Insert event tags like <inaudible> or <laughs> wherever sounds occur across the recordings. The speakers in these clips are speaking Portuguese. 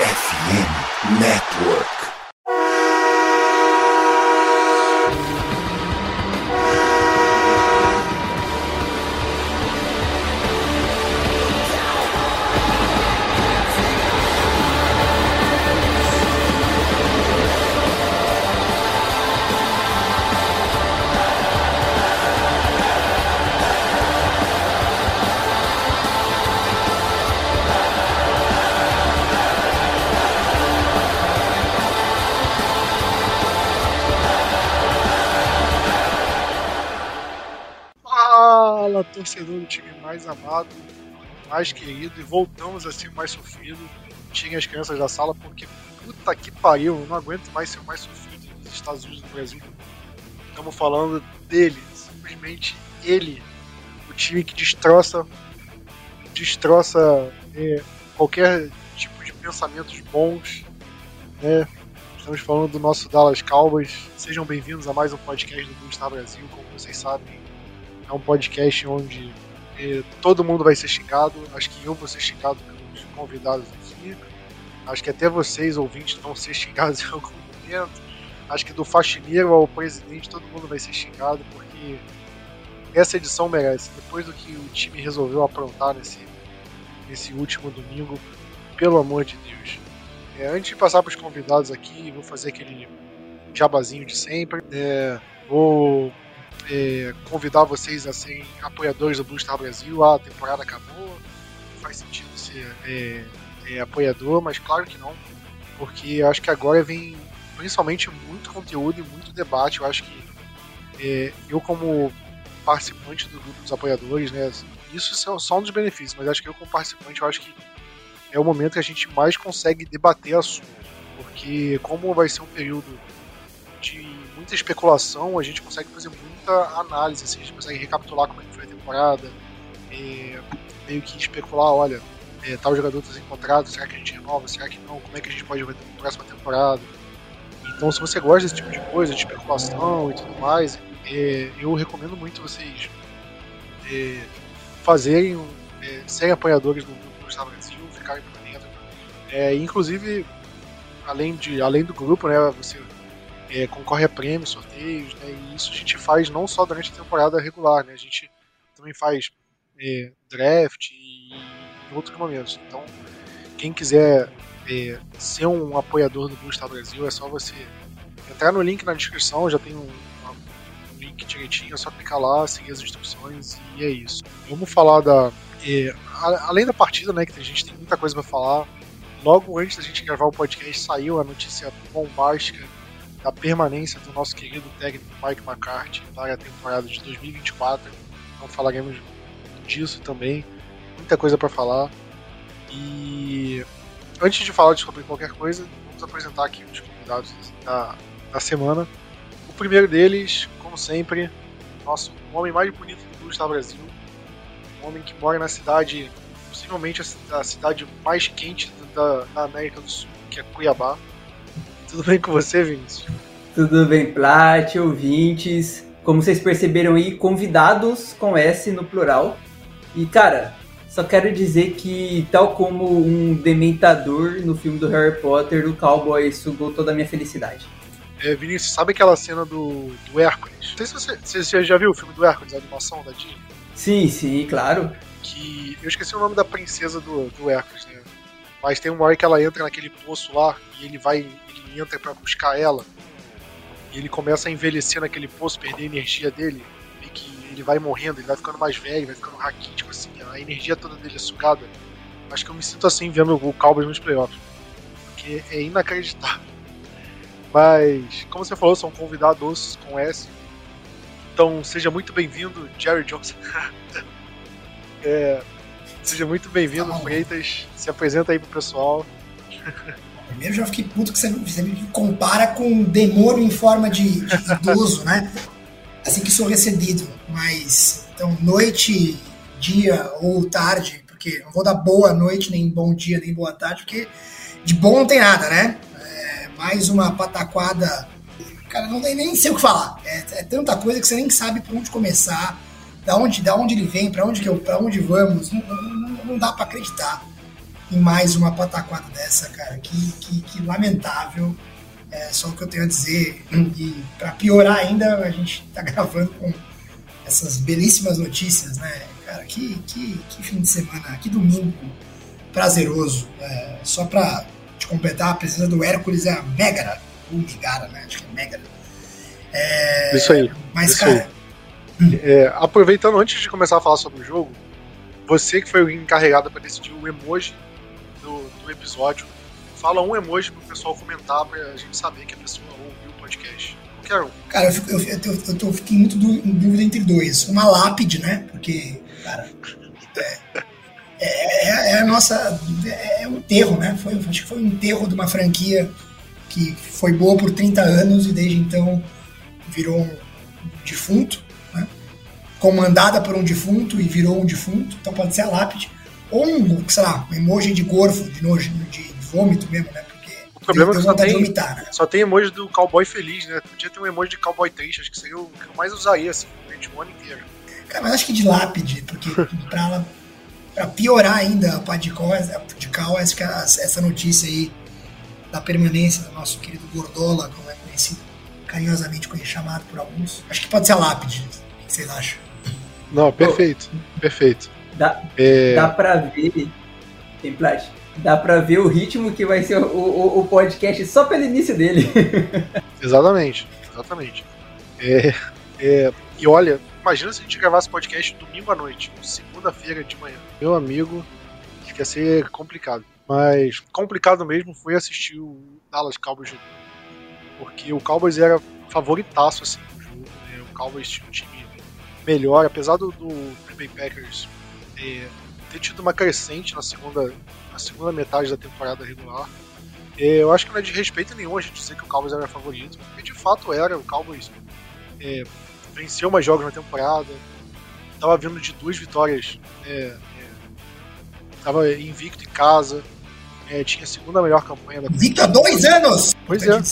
FM Network. Mais querido, e voltamos a ser mais sofrido. Tirem as crianças da sala, porque puta que pariu, eu não aguento mais ser o mais sofrido dos Estados Unidos do Brasil. Estamos falando dele, simplesmente ele, o time que destroça, destroça é, qualquer tipo de pensamentos bons, né? Estamos falando do nosso Dallas Cowboys. Sejam bem-vindos a mais um podcast do Blue Star Brasil. Como vocês sabem, é um podcast onde eh, todo mundo vai ser xingado. Acho que eu vou ser xingado pelos convidados aqui. Acho que até vocês, ouvintes, vão ser <laughs> xingados em algum momento. Acho que do faxineiro ao presidente, todo mundo vai ser xingado, porque essa edição merece. Depois do que o time resolveu aprontar nesse, nesse último domingo, pelo amor de Deus. É, antes de passar para os convidados aqui, vou fazer aquele jabazinho de sempre. É, vou é, convidar vocês a serem apoiadores do Blue Star Brasil. Ah, a temporada acabou, faz sentido ser é, é, apoiador, mas claro que não, porque acho que agora vem principalmente muito conteúdo e muito debate. Eu acho que é, eu, como participante do grupo dos apoiadores, né, isso é só um dos benefícios, mas acho que eu, como participante, eu acho que é o momento que a gente mais consegue debater assuntos, porque como vai ser um período de muita especulação, a gente consegue fazer muita análise, assim, a gente consegue recapitular como é que foi a temporada, é, meio que especular, olha, é, tal jogador está encontrado, será que a gente renova, será que não, como é que a gente pode ver na próxima temporada. Então, se você gosta desse tipo de coisa, de especulação e tudo mais, é, eu recomendo muito vocês é, fazerem, é, serem apoiadores do do Gustavo Brasil, ficarem por dentro. É, inclusive, além, de, além do grupo, né, você é, concorre a prêmios, sorteios, né, e isso a gente faz não só durante a temporada regular, né, a gente também faz é, draft e, em outros momentos. Então, quem quiser é, ser um apoiador do Blue Brasil, é só você entrar no link na descrição, já tem um, um link direitinho, é só clicar lá, seguir as instruções e é isso. Vamos falar da. É, a, além da partida, né, que a gente tem muita coisa para falar. Logo antes da gente gravar o podcast, saiu a notícia bombástica da permanência do nosso querido técnico Mike McCarthy para a temporada de 2024. Então falaremos disso também. Muita coisa para falar. E antes de falar sobre qualquer coisa, vamos apresentar aqui os convidados da, da semana. O primeiro deles, como sempre, nosso homem mais bonito do Star Brasil. Um homem que mora na cidade, possivelmente a cidade mais quente da, da América do Sul, que é Cuiabá. Tudo bem com você, Vinícius? Tudo bem, Plat, ouvintes. Como vocês perceberam aí, convidados com S no plural. E, cara, só quero dizer que, tal como um dementador no filme do Harry Potter, o cowboy sugou toda a minha felicidade. É, Vinícius, sabe aquela cena do, do Hércules? Não sei se você, você já viu o filme do Hércules, a animação da Disney. Sim, sim, claro. Que eu esqueci o nome da princesa do, do Hércules, né? Mas tem uma hora que ela entra naquele poço lá e ele vai, entra para buscar ela. E ele começa a envelhecer naquele poço, perder a energia dele. E que ele vai morrendo, ele vai ficando mais velho, vai ficando raquítico, assim, a energia toda dele é sugada. Acho que eu me sinto assim vendo o Cowboys nos playoffs. Porque é inacreditável. Mas, como você falou, são convidados com S. Então, seja muito bem-vindo, Jerry Johnson. <laughs> é, seja muito bem-vindo, Tá. Freitas. Se apresenta aí pro pessoal. <laughs> Primeiro já fiquei puto que você, me compara com um demônio em forma de, de idoso, né? Assim que sou recebido. Mas, então, noite, dia ou tarde, porque não vou dar boa noite, nem bom dia, nem boa tarde, porque de bom não tem nada, né? É mais uma pataquada. Cara, não tem nem sei o que falar. É, é tanta coisa que você nem sabe por onde começar, da onde, da onde ele vem, para onde, que eu- onde vamos. Não- não- não dá para acreditar. Em mais uma pataquada dessa, cara. Que, que, que lamentável. É só o que eu tenho a dizer. E para piorar ainda, a gente tá <laughs> gravando com essas belíssimas notícias, né? Cara, que, que, que fim de semana, que domingo prazeroso. É, só para te completar, a presença do Hércules é a Megara, ou Megara, né? Acho que é Megara. É, isso aí. Mas, isso cara. Aí. É, aproveitando, antes de começar a falar sobre o jogo, você que foi o encarregado para decidir o emoji do, episódio, fala um emoji pro pessoal comentar pra gente saber que a pessoa ouviu o podcast. Qualquer um. Cara, eu, fico, eu, eu, eu, tô, fiquei muito em dúvida entre dois. Uma lápide, né? Porque, cara, é, é, é, é a nossa. É um enterro, né? Foi, acho que foi um enterro de uma franquia que foi boa por 30 anos e desde então virou um defunto, né? comandada por um defunto e virou um defunto. Então pode ser a lápide. Ou um, sei lá, um emoji de gorfo, de nojo, de vômito mesmo, né? Porque o problema é que só tem, vomitar, né? só tem emoji do cowboy feliz, né? Podia ter um emoji de cowboy triste, acho que seria o que eu mais usaria, assim, durante o ano inteiro. Cara, mas acho que de lápide, porque <laughs> pra, ela, pra piorar ainda a parte de cal, de cal acho que essa notícia aí da permanência do nosso querido Gordola, como é conhecido, carinhosamente chamado por alguns, acho que pode ser a lápide. O que vocês acham? Não, perfeito, perfeito. Dá, é... dá pra ver, tem plástico dá pra ver o ritmo que vai ser o, o, o podcast só pelo início dele. <laughs> exatamente, exatamente. É, é, e olha, imagina se a gente gravasse podcast domingo à noite, segunda-feira de manhã. Meu amigo, ia ser complicado. Mas complicado mesmo foi assistir o Dallas Cowboys jogar. Porque o Cowboys era favoritaço assim, no jogo. Né? O Cowboys tinha um time melhor, apesar do, do Green Bay Packers é, ter tido uma crescente na segunda na segunda metade da temporada regular. Eu acho que não é de respeito nenhum a gente dizer que o Cowboys era favorito, porque de fato era. O Cowboys é, venceu mais jogos na temporada, estava vindo de duas vitórias, estava é, é, invicto em casa, é, tinha a segunda melhor campanha da Invicto há dois anos! Pois é,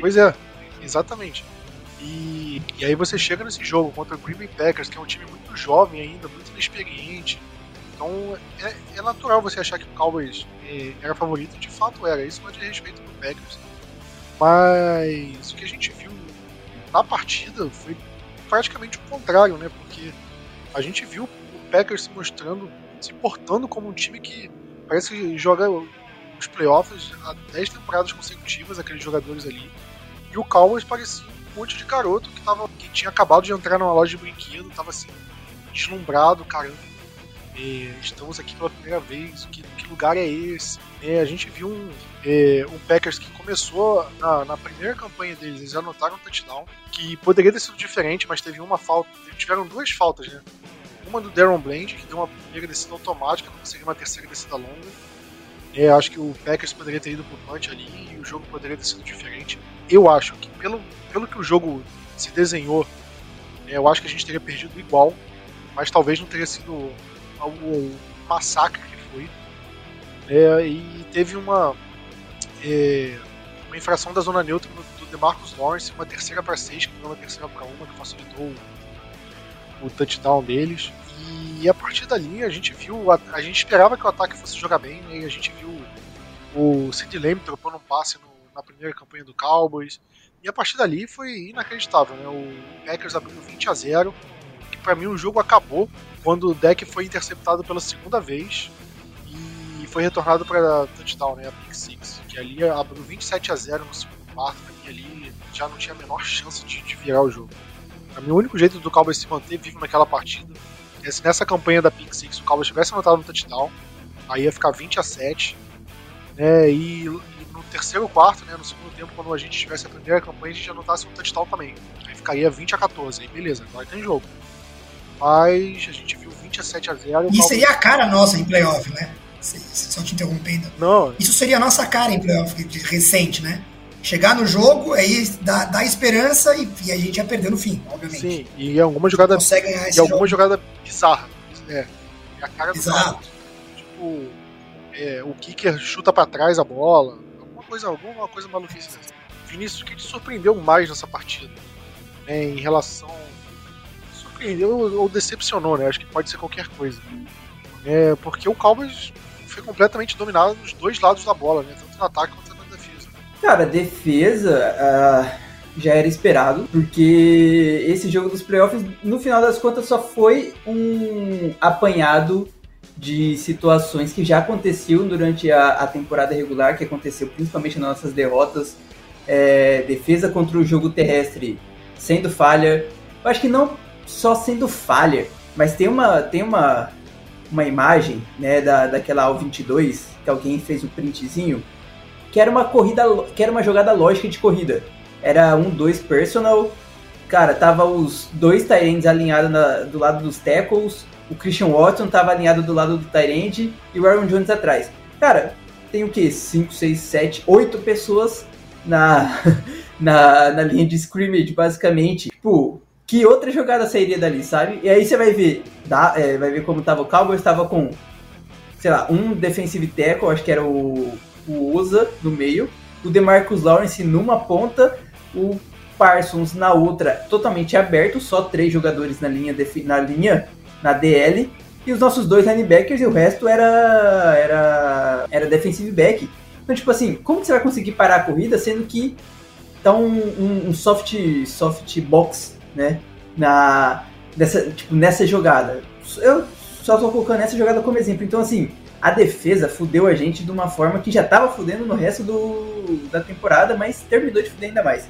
pois é, exatamente. E, e aí você chega nesse jogo contra o Green Bay Packers, que é um time muito jovem ainda, muito inexperiente, então é, é, natural você achar que o Cowboys é, era favorito, de fato era, isso é de respeito pro Packers. Mas o que a gente viu na partida foi praticamente o contrário, né? Porque a gente viu o Packers se mostrando, se portando como um time que parece que joga os playoffs há 10 temporadas consecutivas, aqueles jogadores ali. E o Cowboys parecia um monte de garoto que, tava, que tinha acabado de entrar numa loja de brinquedo, tava assim, deslumbrado, caramba é, estamos aqui pela primeira vez, que, que lugar é esse? É, a gente viu um, é, um Packers que começou na, na, primeira campanha deles, eles anotaram um touchdown, que poderia ter sido diferente, mas teve uma falta, tiveram duas faltas, né? Uma do Darren Bland, que deu uma primeira descida automática, não conseguiu uma terceira descida longa. É, acho que o Packers poderia ter ido pro punch ali e o jogo poderia ter sido diferente. Eu acho que, pelo, pelo que o jogo se desenhou, é, eu acho que a gente teria perdido igual, mas talvez não teria sido o massacre que foi. É, e teve uma, é, uma infração da zona neutra do, DeMarcus Lawrence, uma terceira para seis, que virou uma terceira para uma, que facilitou o, o touchdown deles. E a partir dali a gente viu, a, a, gente esperava que o ataque fosse jogar bem, né, e a gente viu o Sid Lamb trocando um passe no, na primeira campanha do Cowboys. E a partir dali foi inacreditável, né? O Packers abrindo 20 a 0 que para mim o jogo acabou quando o deck foi interceptado pela segunda vez e foi retornado para touchdown, né, a pick six, que ali abriu 27 a 0 no segundo quarto, e ali já não tinha a menor chance de, de virar o jogo. Pra mim, o único jeito do Cowboys se manter vivo naquela partida é se nessa campanha da pick six o Cowboys tivesse anotado no touchdown, aí ia ficar 20 a 7, né, e no terceiro quarto, né, no segundo tempo, quando a gente tivesse a primeira campanha, a gente anotasse um touchdown também. Aí ficaria 20 a 14, aí beleza, agora tem jogo mas a gente viu 27 a 0 E seria a cara nossa em playoff, né? Só te interrompendo. Não. Isso seria a nossa cara em playoff recente, né? Chegar no jogo, aí dá, dá esperança e, e, a gente ia perder no fim, obviamente. Sim, e alguma jogada. Consegue ganhar esse e alguma jogada bizarra. É. é a cara do Exato. Tipo, é, o kicker chuta para trás a bola. Coisa, alguma coisa maluquice. Vinícius, o que te surpreendeu mais nessa partida? É, em relação surpreendeu ou decepcionou, né? Acho que pode ser qualquer coisa. É, porque o Cowboys foi completamente dominada nos dois lados da bola, né? Tanto no ataque quanto na defesa. Cara, defesa uh, já era esperado, porque esse jogo dos playoffs, no final das contas, só foi um apanhado de situações que já aconteciam durante a, a temporada regular, que aconteceu principalmente nas nossas derrotas. É, defesa contra o jogo terrestre sendo falha. Eu acho que não só sendo falha, mas tem uma, tem uma, uma imagem né, da, daquela AL 22 que alguém fez um printzinho que era uma corrida, que era uma jogada lógica de corrida. Era um dois personal, cara, tava os dois Tyrants alinhados do lado dos tackles, o Christian Watson tava alinhado do lado do Tyrant e o Aaron Jones atrás. Cara, tem o que? 5, 6, 7, 8 pessoas na, <laughs> na, na linha de scrimmage, basicamente. Tipo, que outra jogada sairia dali, sabe? E aí você vai ver, dá, é, vai ver como tava o Cowboys, estava com, sei lá, um defensive tackle, acho que era o, o Usa no meio, o DeMarcus Lawrence numa ponta, o Parsons na outra, totalmente aberto, só três jogadores na linha, na linha, na DL, e os nossos dois linebackers e o resto era era era defensive back. Então, tipo assim, como que você vai conseguir parar a corrida sendo que tá um, um, um soft soft box né? Na, nessa, tipo, nessa jogada. Eu só tô colocando essa jogada como exemplo. Então, assim, a defesa fudeu a gente de uma forma que já tava fudendo no resto do, da temporada, mas terminou de fuder ainda mais.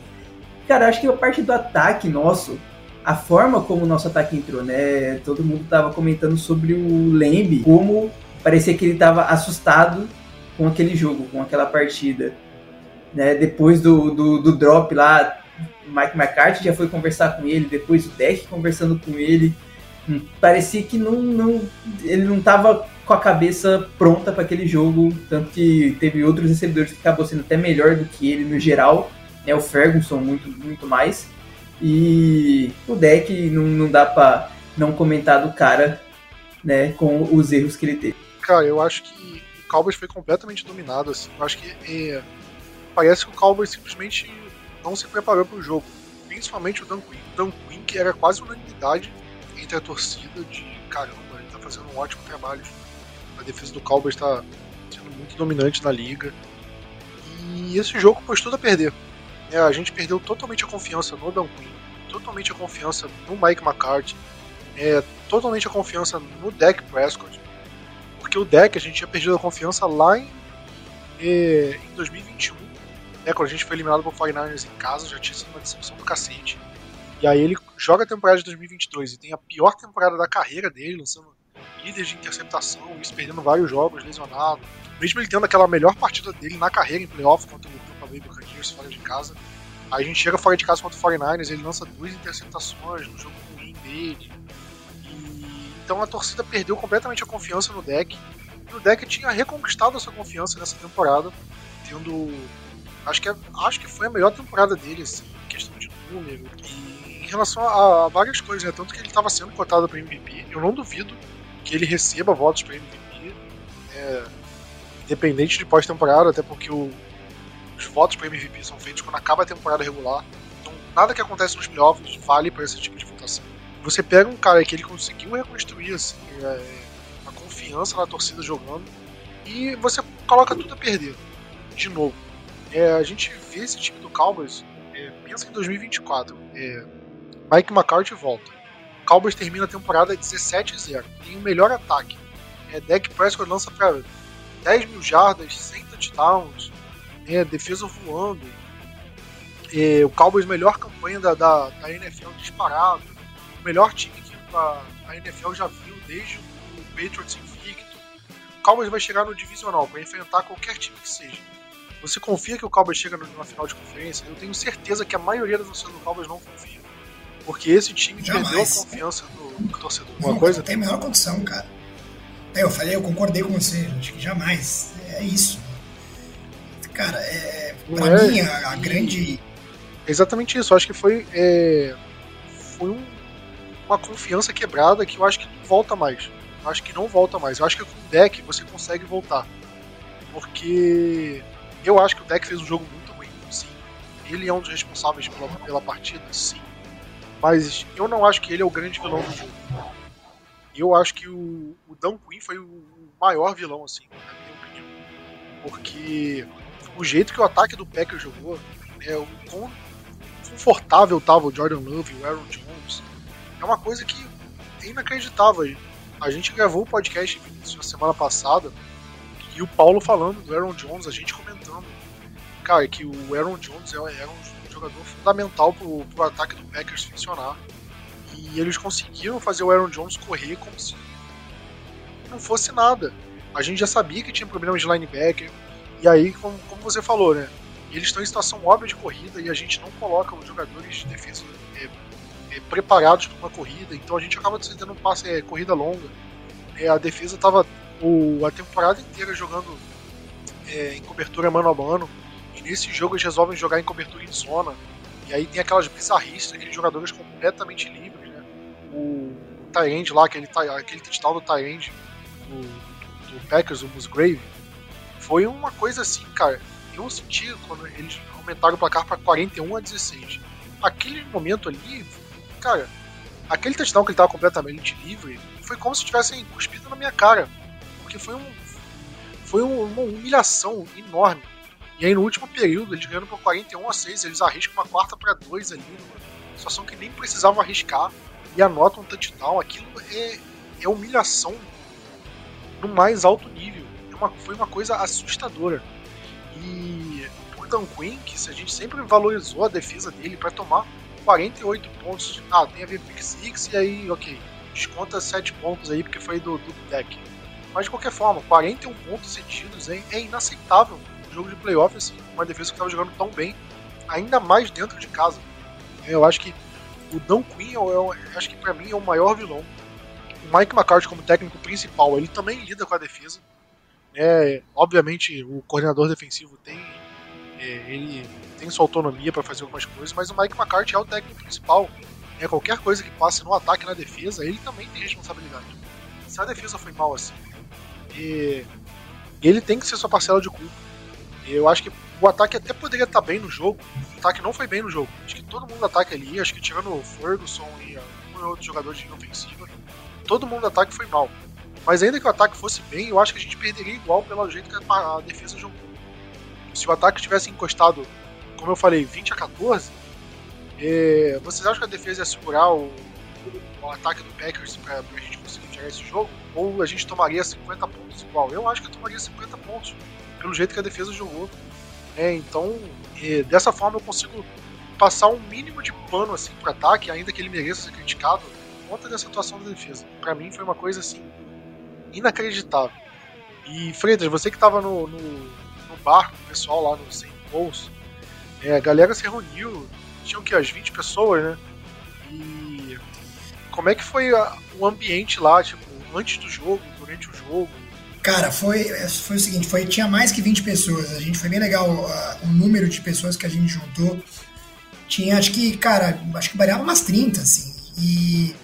Cara, acho que a parte do ataque nosso, a forma como o nosso ataque entrou, né? Todo mundo tava comentando sobre o Lembe, como parecia que ele tava assustado com aquele jogo, com aquela partida. Né? Depois do, do, do drop lá, Mike McCarthy já foi conversar com ele, depois o Deck conversando com ele. Hum, parecia que não, não, ele não estava com a cabeça pronta para aquele jogo, tanto que teve outros recebedores que acabou sendo até melhor do que ele no geral, né? O Ferguson muito, muito mais. E o Deck não, não dá para não comentar do cara, né, com os erros que ele teve. Cara, eu acho que o Cowboys foi completamente dominado, assim. Eu acho que é, parece que o Cowboys simplesmente não se preparou para o jogo. Principalmente o Dan Quinn. O Dan Quinn, que era quase unanimidade entre a torcida de caramba, ele está fazendo um ótimo trabalho. A defesa do Cowboys está sendo muito dominante na liga. E esse jogo pôs tudo a perder. É, a gente perdeu totalmente a confiança no Dan Quinn, totalmente a confiança no Mike McCarthy, é, totalmente a confiança no Dak Prescott. Porque o Dak a gente tinha perdido a confiança lá em, é, em 2021 né, quando a gente foi eliminado por 49ers em casa, já tinha sido uma decepção do cacete. E aí ele joga a temporada de 2022 e tem a pior temporada da carreira dele, lançando líderes de interceptação, isso perdendo vários jogos, lesionado. Mesmo ele tendo aquela melhor partida dele na carreira em playoff contra o Buccaneers fora de casa. Aí a gente chega fora de casa contra o 49ers, ele lança duas interceptações no jogo ruim dele. E... Então a torcida perdeu completamente a confiança no deck. E o deck tinha reconquistado essa confiança nessa temporada, tendo Acho que, é, acho que foi a melhor temporada dele, assim, em questão de número. E em relação a, a várias coisas, né? Tanto que ele estava sendo cotado para MVP. Eu não duvido que ele receba votos para MVP. É, independente de pós-temporada, até porque o, os votos para MVP são feitos quando acaba a temporada regular. Então, nada que acontece nos playoffs vale para esse tipo de votação. Você pega um cara que ele conseguiu reconstruir assim, é, a confiança na torcida jogando e você coloca tudo a perder de novo. É, a gente vê esse time do Cowboys, é, pensa em 2024. É, Mike McCarthy volta. O Cowboys termina a temporada 17-0. Tem o melhor ataque. É, Dak Prescott lança para 10 mil jardas, 100 touchdowns, é, defesa voando. É, o Cowboys melhor campanha da, da, da, NFL disparado. O melhor time que a, a NFL já viu desde o Patriots invicto. O Cowboys vai chegar no divisional para enfrentar qualquer time que seja. Você confia que o Cowboys chega numa final de conferência? Eu tenho certeza que a maioria dos torcedores do Cowboys não confia. Porque esse time Jamais. perdeu a confiança do, do torcedor. Uma coisa? Não tem a menor condição, cara. É, eu falei, eu concordei com você. Acho que jamais. É isso. Cara, é, pra é, mim, a, a grande. Exatamente isso. Eu acho que foi. É, foi um, uma confiança quebrada que eu acho que não volta mais. Eu acho que não volta mais. Eu acho que com o deck você consegue voltar. Porque eu acho que o deck fez um jogo muito ruim, sim. Ele é um dos responsáveis pela, pela partida, sim. Mas eu não acho que ele é o grande vilão do jogo. eu acho que o, o Dan Quinn foi o maior vilão, assim, na minha opinião. Porque o jeito que o ataque do Packers jogou, né, o quão confortável tava o Jordan Love e o Aaron Jones, é uma coisa que é inacreditável. A gente gravou o podcast na semana passada e o Paulo falando do Aaron Jones, a gente comentando, cara, que o Aaron Jones era é, é um jogador fundamental pro, pro ataque do Packers funcionar. E eles conseguiram fazer o Aaron Jones correr como se não fosse nada. A gente já sabia que tinha problemas de linebacker. E aí, como, como você falou, né? Eles estão em situação óbvia de corrida e a gente não coloca os jogadores de defesa é, é, preparados para uma corrida. Então a gente acaba tendo um passe é, corrida longa. É, a defesa estava a temporada inteira jogando é, em cobertura mano a mano. E nesse jogo eles resolvem jogar em cobertura em zona. E aí tem aquelas bizarrices, aqueles jogadores completamente livres, né? O, o Tyrande lá, aquele, aquele touchdown do Tyrande do, do Packers, o Musgrave, foi uma coisa assim, cara. Eu senti quando eles aumentaram o placar para 41 a 16. Aquele momento ali, cara, aquele touchdown que ele tava completamente livre, foi como se tivessem cuspido na minha cara. Porque foi um. Foi uma humilhação enorme. E aí no último período, eles ganhando por 41 a 6, eles arriscam uma quarta para 2 ali, uma situação que nem precisavam arriscar e anotam um touchdown. Aquilo é, é humilhação no mais alto nível. É uma, foi uma coisa assustadora. E o Dan Quinn, que a gente sempre valorizou a defesa dele para tomar 48 pontos. Ah, tem a ver pick six e aí, ok, desconta 7 pontos aí porque foi do, do deck. Mas de qualquer forma, 41 pontos cedidos é, é inaceitável um jogo de playoff, assim, uma defesa que estava jogando tão bem, ainda mais dentro de casa. Eu acho que o Dan Quinn, eu, eu acho que para mim é o maior vilão o Mike McCarthy como técnico principal, ele também lida com a defesa. É, obviamente, o coordenador defensivo tem é, ele tem sua autonomia para fazer algumas coisas, mas o Mike McCarthy é o técnico principal. É, qualquer coisa que passe no ataque e na defesa, ele também tem responsabilidade. Se a defesa foi mal assim, e, ele tem que ser sua parcela de culpa. Eu acho que o ataque até poderia estar bem no jogo. O ataque não foi bem no jogo. Acho que todo mundo do ataque ali, acho que tirando o Ferguson e um outro jogador de ofensiva, todo mundo do ataque foi mal. Mas ainda que o ataque fosse bem, eu acho que a gente perderia igual pelo jeito que a defesa jogou. Se o ataque tivesse encostado, como eu falei, 20 a 14, é, vocês acham que a defesa ia segurar o, o ataque do Packers para a gente conseguir tirar esse jogo? Ou a gente tomaria 50 pontos igual? Eu acho que eu tomaria 50 pontos, pelo jeito que a defesa jogou. É, então, é, dessa forma eu consigo passar um mínimo de pano assim, para ataque, ainda que ele mereça ser criticado conta dessa atuação da defesa. Para mim foi uma coisa assim inacreditável. E Freitas, você que estava no, no, no, bar com o pessoal lá no St. Paul's, é, a galera se reuniu, tinham que as 20 pessoas, né? E como é que foi a, o ambiente lá, tipo, antes do jogo, durante o jogo? Cara, foi, foi o seguinte, foi, tinha mais que 20 pessoas. A gente foi bem legal o número de pessoas que a gente juntou. Tinha, acho que, cara, acho que variava umas 30, assim. E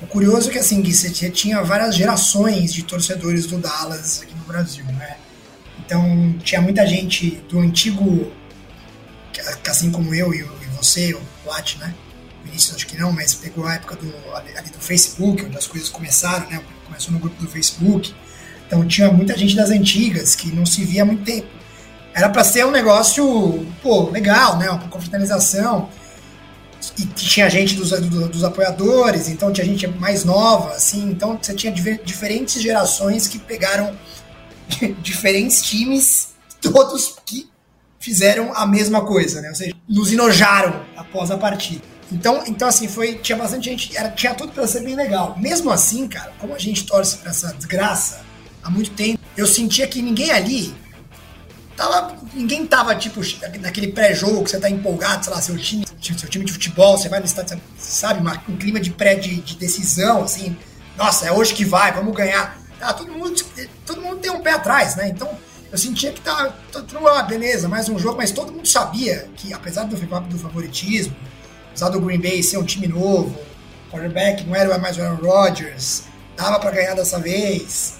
o curioso é que assim, você tinha várias gerações de torcedores do Dallas aqui no Brasil, né? Então tinha muita gente do antigo, assim como eu e, você, o Plat, né? Vinícius acho que não, mas pegou a época do, ali do Facebook, onde as coisas começaram, né? Começou no grupo do Facebook. Então tinha muita gente das antigas que não se via há muito tempo. Era para ser um negócio, pô, legal, né? Uma confraternização e tinha gente dos, dos, apoiadores, então tinha gente mais nova, assim, então você tinha diferentes gerações que pegaram <laughs> diferentes times, todos que fizeram a mesma coisa, né? Ou seja, nos enojaram após a partida. Então, então assim, foi, tinha bastante gente, era, tinha tudo para ser bem legal. Mesmo assim, cara, como a gente torce para essa desgraça há muito tempo, eu sentia que ninguém ali tava, ninguém tava, tipo, naquele pré-jogo que você tá empolgado, sei lá, seu time, seu time de futebol, você vai no estádio, sabe, um clima de pré de, de, decisão, assim, nossa, é hoje que vai, vamos ganhar. Ah, todo mundo, todo mundo tem um pé atrás, né? Então, eu sentia que tá, tudo ah, beleza, mais um jogo, mas todo mundo sabia que, apesar do, do favoritismo, apesar do Green Bay ser um time novo, quarterback não era mais o Aaron Rodgers, dava para ganhar dessa vez,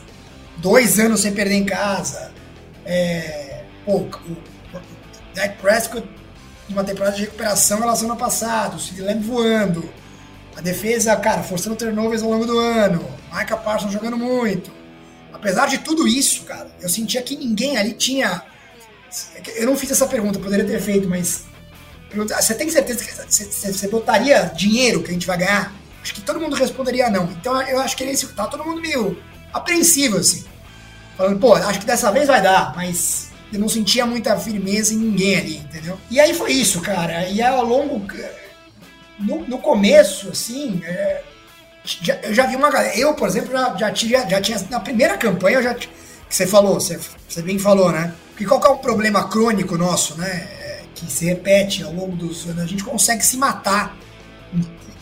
dois anos sem perder em casa, é, Pô, o, Dak Prescott numa temporada de recuperação em relação ao ano passado, o Sid Lamb voando, a defesa, cara, forçando turnovers ao longo do ano, Micah Parsons jogando muito. Apesar de tudo isso, cara, eu sentia que ninguém ali tinha. Eu não fiz essa pergunta, poderia ter feito, mas. Você tem certeza que você botaria dinheiro que a gente vai ganhar? Acho que todo mundo responderia não. Então eu acho que ele tá todo mundo meio apreensivo, assim. Falando, pô, acho que dessa vez vai dar, mas eu não sentia muita firmeza em ninguém ali, entendeu? E aí foi isso, cara. E ao longo. No, no começo, assim. É, já, eu já vi uma galera. Eu, por exemplo, já, já, tinha, já tinha. Na primeira campanha, eu já. Que você falou, você, você bem falou, né? Porque qual que é um problema crônico nosso, né? É, que se repete ao longo dos anos. A gente consegue se matar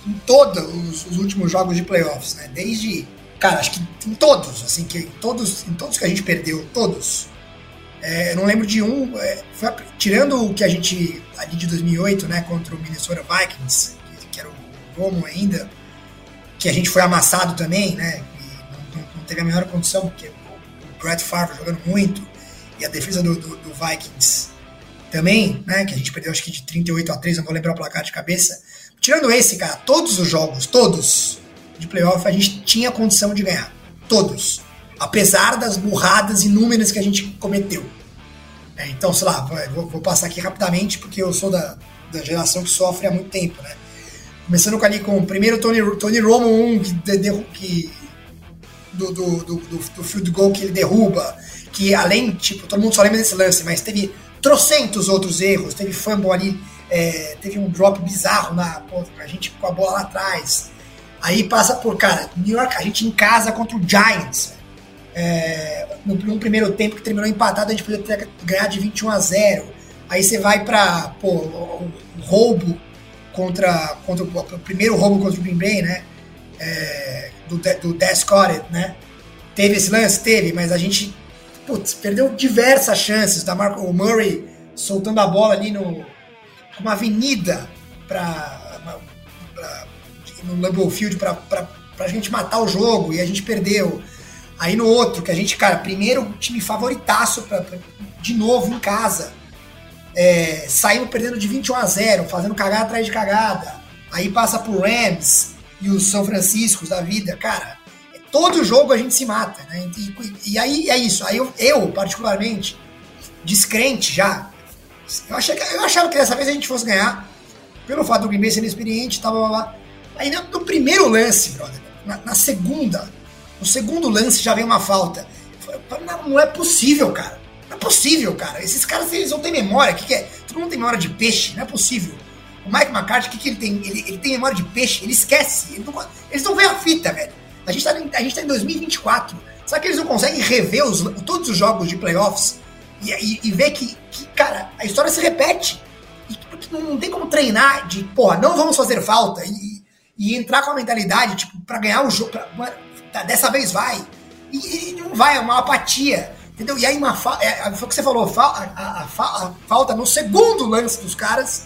em todos os, os, últimos jogos de playoffs, né? Desde, cara, acho que em todos, assim, que em todos, em todos que a gente perdeu, todos. É, eu não lembro de um, é, foi, tirando o que a gente ali de 2008, né, contra o Minnesota Vikings, que, que era o Romo ainda, que a gente foi amassado também, né? E não, não teve a menor condição, porque o Brett Favre jogando muito e a defesa do, do, do Vikings também, né? Que a gente perdeu acho que de 38 a 3, não vou lembrar o placar de cabeça Tirando esse, cara, todos os jogos, todos de playoff, a gente tinha condição de ganhar. Todos. Apesar das burradas inúmeras que a gente cometeu. É, então, sei lá, vou, vou, passar aqui rapidamente, porque eu sou da, da geração que sofre há muito tempo, né? Começando com ali com o primeiro Tony, Tony Romo 1, que, de, que do, do, do, do, field goal que ele derruba, que além, tipo, todo mundo só lembra desse lance, mas teve trocentos outros erros, teve fumble ali é, teve um drop bizarro na a gente com a bola lá atrás. Aí passa por, cara, New York, a gente em casa contra o Giants. É, no, no, primeiro tempo que terminou empatado, a gente podia ter ganhado de 21 a 0. Aí você vai para o, roubo contra, contra o, primeiro roubo contra o Green Bay, né? É, do, do Descotted, né? Teve esse lance? Teve, mas a gente putz, perdeu diversas chances da Marco o Murray soltando a bola ali no, uma avenida para no Lambeau Field para a gente matar o jogo e a gente perdeu. Aí no outro, que a gente, cara, primeiro time favoritaço pra, pra de novo em casa. É, saímos perdendo de 21 a 0, fazendo cagada atrás de cagada. Aí passa pro Rams e os São Franciscos da vida. Cara, todo jogo a gente se mata, né? E, e aí é isso. Aí eu, eu, particularmente, descrente já, eu, achei, eu achava que dessa vez a gente fosse ganhar, pelo fato do Green Bay ser inexperiente e tal, blá, blá. Aí no, no, primeiro lance, brother, na, na, segunda, no segundo lance já vem uma falta. Falei, não, não, é possível, cara. Não é possível, cara. Esses caras eles não têm memória. O que, que é? Todo mundo tem memória de peixe, não é possível. O Mike McCarthy, o que, que ele tem? Ele, ele tem memória de peixe, ele esquece. Ele não, eles não veem a fita, velho. A gente, tá, a gente tá em 2024. Sabe que eles não conseguem rever os, todos os jogos de playoffs e, e, e ver que, que, cara, a história se repete. E porque não, não tem como treinar de, porra, não vamos fazer falta e, e entrar com a mentalidade, tipo, para ganhar o jogo, pra, tá, dessa vez vai. E, e, não vai, é uma apatia. Entendeu? E aí uma é, foi o que você falou, a, a, a, a, falta no segundo lance dos caras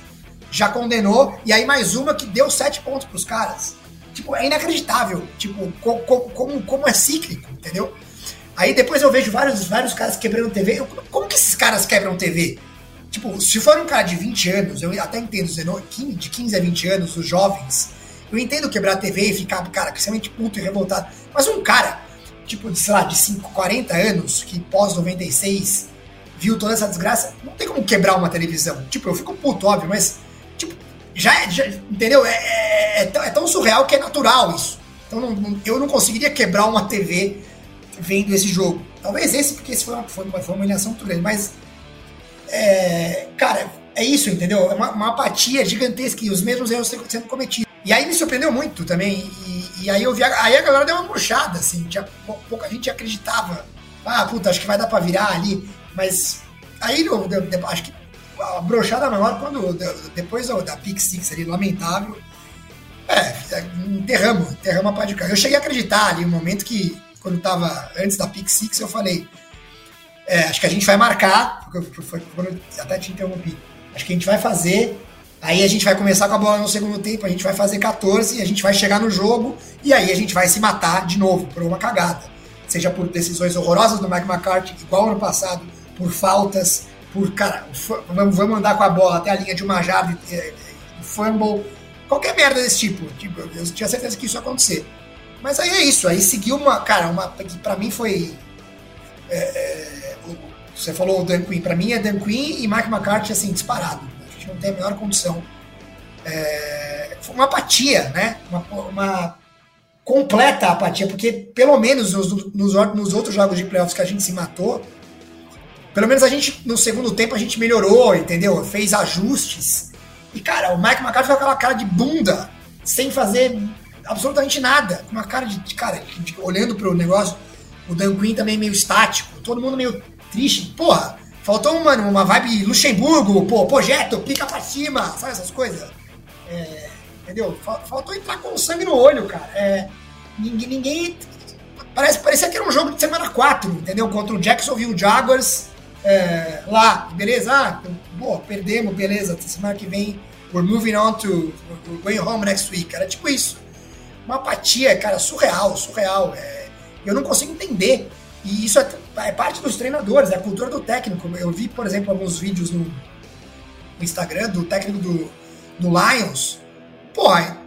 já condenou, e aí mais uma que deu sete pontos pros caras. Tipo, é inacreditável. Tipo, como, como, como é cíclico, entendeu? Aí depois eu vejo vários, vários caras quebrando TV. Eu, como que esses caras quebram TV? Tipo, se for um cara de 20 anos, eu até entendo, de 15 a 20 anos, os jovens, eu entendo quebrar a TV e ficar, cara, extremamente puto e revoltado. Mas um cara, tipo, de, sei lá, de 5, 40 anos, que pós-96 viu toda essa desgraça, não tem como quebrar uma televisão. Tipo, eu fico puto, óbvio, mas, tipo, já, já entendeu? É, é, é, tão, é, tão, surreal que é natural isso. Então não, não, eu não conseguiria quebrar uma TV vendo esse jogo. Talvez esse, porque esse foi uma, foi uma, foi uma humilhação muito grande, mas. É, cara, é isso, entendeu? É uma, uma, apatia gigantesca e os mesmos erros sendo cometidos. E aí me surpreendeu muito também. E, e aí eu vi. A, aí a galera deu uma murchada, assim. Tinha, pouca gente acreditava. Ah, puta, acho que vai dar pra virar ali. Mas aí eu, acho que a brochada maior quando. Depois da Pick Six ali, lamentável. É, enterramos, enterramos a pá de cara. Eu cheguei a acreditar ali, um momento que quando estava antes da Pick Six, eu falei: é, acho que a gente vai marcar, porque foi eu até te interrompi. Acho que a gente vai fazer, aí a gente vai começar com a bola no segundo tempo, a gente vai fazer 14, a gente vai chegar no jogo e aí a gente vai se matar de novo por uma cagada. Seja por decisões horrorosas do Mike McCarthy, igual ano passado, por faltas, por, cara, vamos, andar com a bola até a linha de uma jarda, é, fumble, qualquer merda desse tipo. tipo. Eu tinha certeza que isso ia acontecer. Mas aí é isso, aí seguiu uma, cara, uma que pra mim foi. É, você falou o Dan Quinn, pra mim é Dan Quinn e Mike McCarthy assim, disparado. Não tem a menor condição. É, foi uma apatia, né? Uma, uma, completa apatia, porque pelo menos nos, nos, nos outros jogos de playoffs que a gente se matou, pelo menos a gente, no segundo tempo, a gente melhorou, entendeu? Fez ajustes. E, cara, o Mike McCarthy foi aquela cara de bunda, sem fazer absolutamente nada. Uma cara de, de cara, de, de, olhando pro negócio. O Dan Quinn também meio estático, todo mundo meio triste. Porra, faltou uma, uma vibe Luxemburgo, pô, projeto, pica pra cima, sabe essas coisas? É, entendeu? Faltou entrar com sangue no olho, cara. É, ninguém, ninguém. Parece, parecia que era um jogo de semana 4, entendeu? Contra o Jacksonville Jaguars é, lá, beleza? Ah, pô, perdemos, beleza. Semana que vem, we're moving on to. We're going home next week. Era tipo isso. Uma apatia, cara, surreal, surreal. É, eu não consigo entender. E isso é, é, parte dos treinadores, é a cultura do técnico. Eu vi, por exemplo, alguns vídeos no, Instagram do técnico do, do Lions. Porra,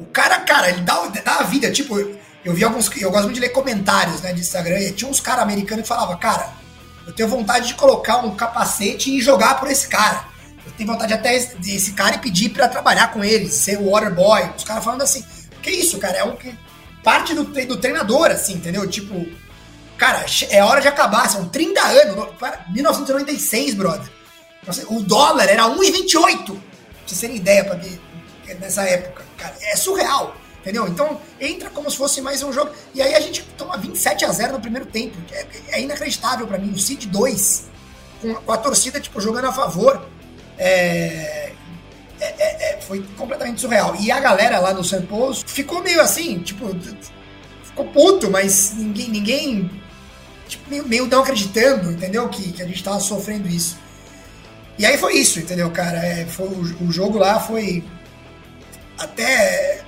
o cara, cara, ele dá, dá a vida. Tipo, eu vi alguns. Eu gosto muito de ler comentários né, de Instagram. E tinha uns caras americanos que falavam, cara eu tenho vontade de colocar um capacete e jogar por esse cara. Eu tenho vontade até desse cara e pedir para trabalhar com ele, ser o water boy. Os caras falando assim, que isso, cara? É um que parte do, do treinador, assim, entendeu? Tipo, cara, é hora de acabar. São 30 anos. 1996, brother. O dólar era 1,28. Pra vocês terem ideia, pra que, nessa época. Cara, é surreal. Entendeu? Então entra como se fosse mais um jogo. E aí a gente toma 27 a 0 no primeiro tempo. É, é inacreditável para mim. O Cid 2, com, com, a torcida tipo, jogando a favor. É, é, é, é foi completamente surreal. E a galera lá no. Paul ficou meio assim, tipo, ficou puto, mas ninguém, ninguém tipo, meio, meio não acreditando, entendeu? Que, que a gente tava sofrendo isso. E aí foi isso, entendeu, cara? É, foi, o, o jogo lá foi até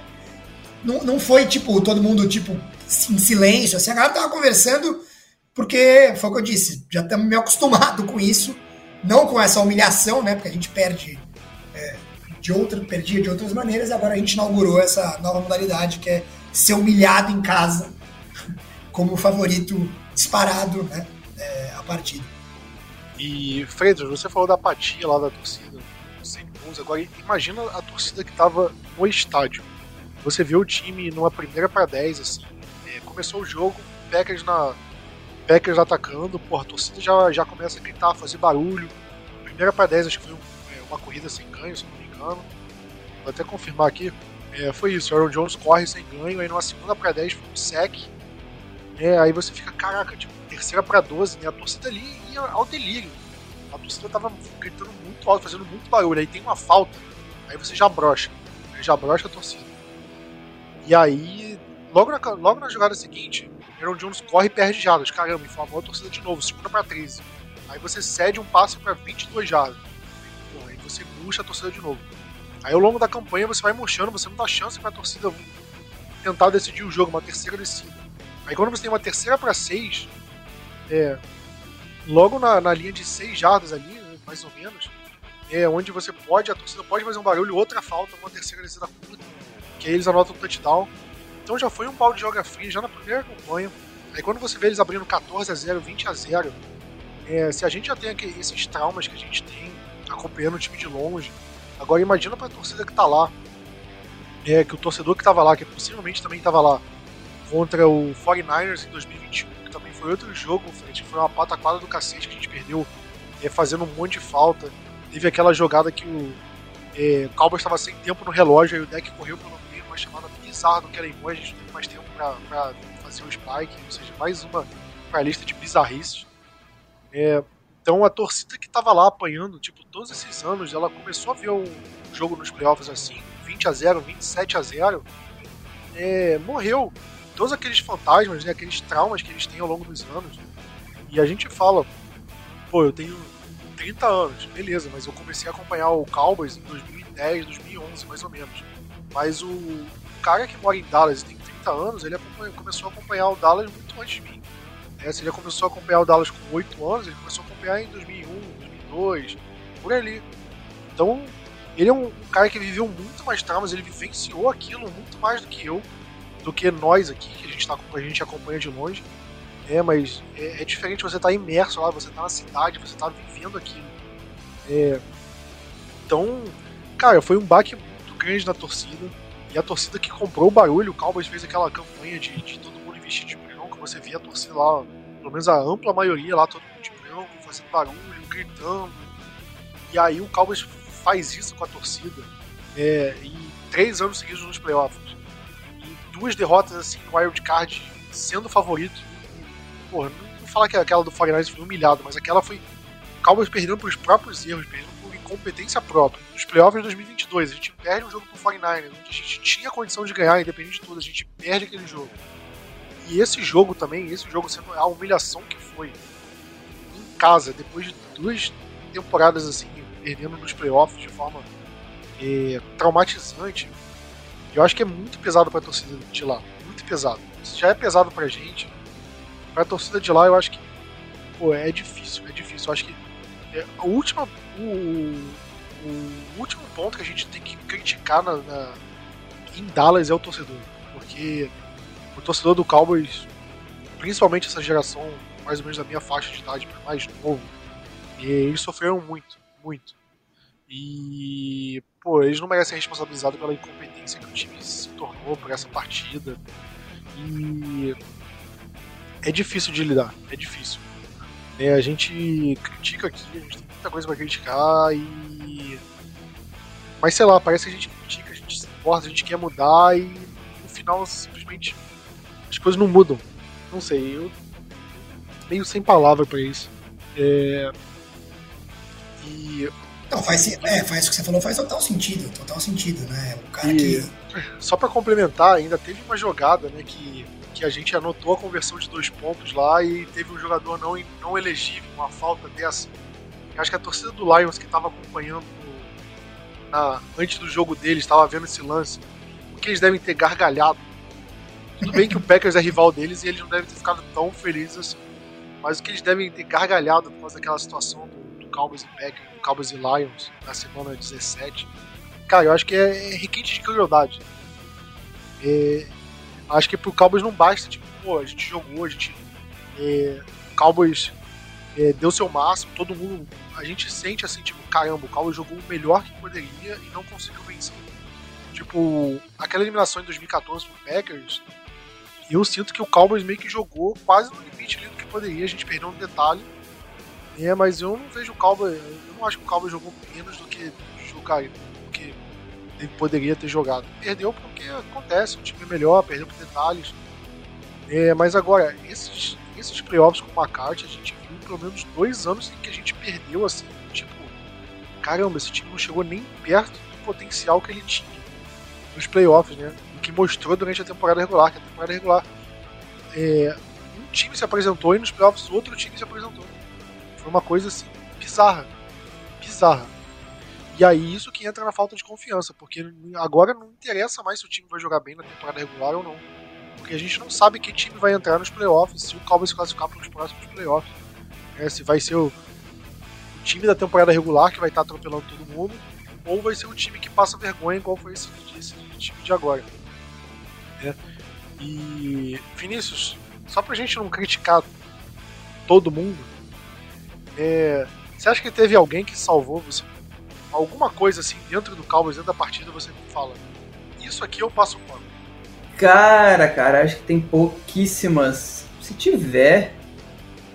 não, não foi, tipo, todo mundo, tipo, em silêncio, assim, a galera tava conversando, porque, foi o que eu disse, já estamos meio <laughs> acostumados com isso, não com essa humilhação, né, porque a gente perde é, de outra, perdia de outras maneiras, agora a gente inaugurou essa nova modalidade, que é ser humilhado em casa, <laughs> como favorito disparado, né, é, a partida. E, Freitas, você falou da apatia lá da torcida, sem agora imagina a torcida que estava no estádio você vê o time numa primeira para 10, assim. É, começou o jogo, Packers na. Packers atacando, porra, a torcida já, já começa a gritar, fazer barulho. Primeira para 10, acho que foi um, é, uma corrida sem ganho, se não me engano. Vou até confirmar aqui. É, foi isso, Aaron Jones corre sem ganho, aí numa segunda para 10 foi um sec. É, aí você fica, caraca, tipo, terceira para 12, né? A torcida ali ia ao delírio. A torcida tava gritando muito alto, fazendo muito barulho. Aí tem uma falta, aí você já brocha. Já brocha a torcida. E aí, logo na, logo na jogada seguinte, Aaron Jones corre e perde jardas. Caramba, inflamou a torcida de novo, segunda para 13. Aí você cede um passe para 22 jardas. Aí você murcha a torcida de novo. Aí ao longo da campanha você vai murchando, você não dá chance para a torcida tentar decidir o jogo, uma terceira descida. Aí quando você tem uma terceira para 6, é, logo na, na linha de 6 jardas ali, né, mais ou menos, é onde você pode, a torcida pode fazer um barulho, outra falta, uma terceira descida curta que eles anotam o touchdown. Então já foi um balde de joga fria já na primeira campanha. Aí quando você vê eles abrindo 14 a 0, 20 a 0, é, se a gente já tem aqui, esses traumas que a gente tem acompanhando o time de longe, agora imagina para a torcida que tá lá, é, que o torcedor que tava lá, que possivelmente também tava lá, contra o 49ers em 2021, que também foi outro jogo, frente, foi uma pataquada do cacete que a gente perdeu, é, fazendo um monte de falta. Teve aquela jogada que o é, Cowboys estava sem tempo no relógio, aí o deck correu pelo chamada bizarra do Kellen Moore, a gente teve mais tempo para fazer o Spike, ou seja, mais uma pra lista de bizarrices. É, então a torcida que estava lá apanhando, tipo, todos esses anos, ela começou a ver o jogo nos playoffs assim, 20 a 0 27 a 0 é, morreu. Todos aqueles fantasmas, né, aqueles traumas que eles têm ao longo dos anos. E a gente fala, pô, eu tenho 30 anos, beleza, mas eu comecei a acompanhar o Cowboys em 2010, 2011, mais ou menos. Mas o cara que mora em Dallas e tem 30 anos, ele começou a acompanhar o Dallas muito antes de mim. É, se ele começou a acompanhar o Dallas com 8 anos, ele começou a acompanhar em 2001, 2002, por ali. Então, ele é um, cara que viveu muito mais traumas, ele vivenciou aquilo muito mais do que eu. Do que nós aqui, que a gente, tá, a gente acompanha de longe. É, mas é, é diferente você estar tá imerso lá, você tá na cidade, você tá vivendo aquilo. É, então, cara, foi um baque muito grande na torcida. E a torcida que comprou o barulho, o Cowboys fez aquela campanha de, de todo mundo investir de branco, você via a torcida lá, pelo menos a ampla maioria lá, todo mundo de branco, fazendo barulho, gritando. E aí o Cowboys faz isso com a torcida é, em três anos seguidos nos playoffs. Duas derrotas assim no wild card sendo favorito. Porra, não vou falar que aquela do 49 foi humilhado, mas aquela foi o Cowboys perdendo pelos próprios erros, perdendo por incompetência própria. Nos playoffs de 2022, a gente perde um jogo pro 49ers, onde a gente tinha condição de ganhar, independente de tudo, a gente perde aquele jogo. E esse jogo também, esse jogo sendo a humilhação que foi em casa, depois de duas temporadas assim, perdendo nos playoffs de forma é, traumatizante, eu acho que é muito pesado para a torcida de lá. Muito pesado. Isso já é pesado para a gente. Para a torcida de lá, eu acho que pô, é difícil. É difícil. Eu acho que é, a última, o, o, último ponto que a gente tem que criticar na, na, em Dallas é o torcedor. Porque o torcedor do Cowboys, principalmente essa geração mais ou menos da minha faixa de idade, mais novo, eles sofreram muito, muito. E, pô, eles não merecem ser responsabilizados pela incompetência que o time se tornou por essa partida. E é difícil de lidar, é difícil. É, a gente critica aqui, a gente tem muita coisa para criticar e. Mas sei lá, parece que a gente critica, a gente se importa, a gente quer mudar e no final simplesmente as coisas não mudam. Não sei, eu meio sem palavra para isso. É... E não, faz, é, faz o que você falou, faz total sentido, total sentido, né? O cara e, que. Só para complementar, ainda teve uma jogada, né, que, que a gente anotou a conversão de dois pontos lá e teve um jogador não, não elegível, uma falta dessa. Eu acho que a torcida do Lions que estava acompanhando na, antes do jogo deles, estava vendo esse lance, porque eles devem ter gargalhado. Tudo bem que o Packers é rival deles e eles não devem ter ficado tão felizes assim. Mas o que eles devem ter gargalhado por causa daquela situação do, do Cowboys e Packers Cowboys e Lions na semana 17, cara, eu acho que é, é requinte de crueldade. É, acho que pro Cowboys não basta, tipo, pô, a gente jogou, a gente. É, Cowboys é, deu seu máximo, todo mundo. A gente sente assim, tipo, caramba, o Cowboys jogou o melhor que poderia e não conseguiu vencer. Tipo, aquela eliminação em 2014 pro Packers, eu sinto que o Cowboys meio que jogou quase no limite ali do que poderia, a gente perdeu um detalhe é, mas eu não vejo o Cowboy. Eu não acho que o Cowboy jogou menos do que jogar, do que ele poderia ter jogado. Perdeu porque acontece, o time é melhor, perdeu por detalhes. É, mas agora, esses, esses playoffs com o McCarthy, a gente viu pelo menos dois anos em que a gente perdeu assim. Tipo, caramba, esse time não chegou nem perto do potencial que ele tinha nos playoffs, né? O que mostrou durante a temporada regular, que a temporada regular. É, um time se apresentou e nos playoffs outro time se apresentou. Foi uma coisa assim, bizarra. Bizarra. E aí isso que entra na falta de confiança, porque agora não interessa mais se o time vai jogar bem na temporada regular ou não. Porque a gente não sabe que time vai entrar nos playoffs, se o Cowboys classificar para os próximos playoffs. É, se vai ser o, o, time da temporada regular que vai estar atropelando todo mundo, ou vai ser o time que passa vergonha, igual foi esse, esse time de agora. É. E Vinícius, só pra gente não criticar todo mundo, é, você acha que teve alguém que salvou você? Alguma coisa assim dentro do Cowboys, dentro da partida, você fala: Isso aqui eu passo pano. Cara, cara, acho que tem pouquíssimas. Se tiver,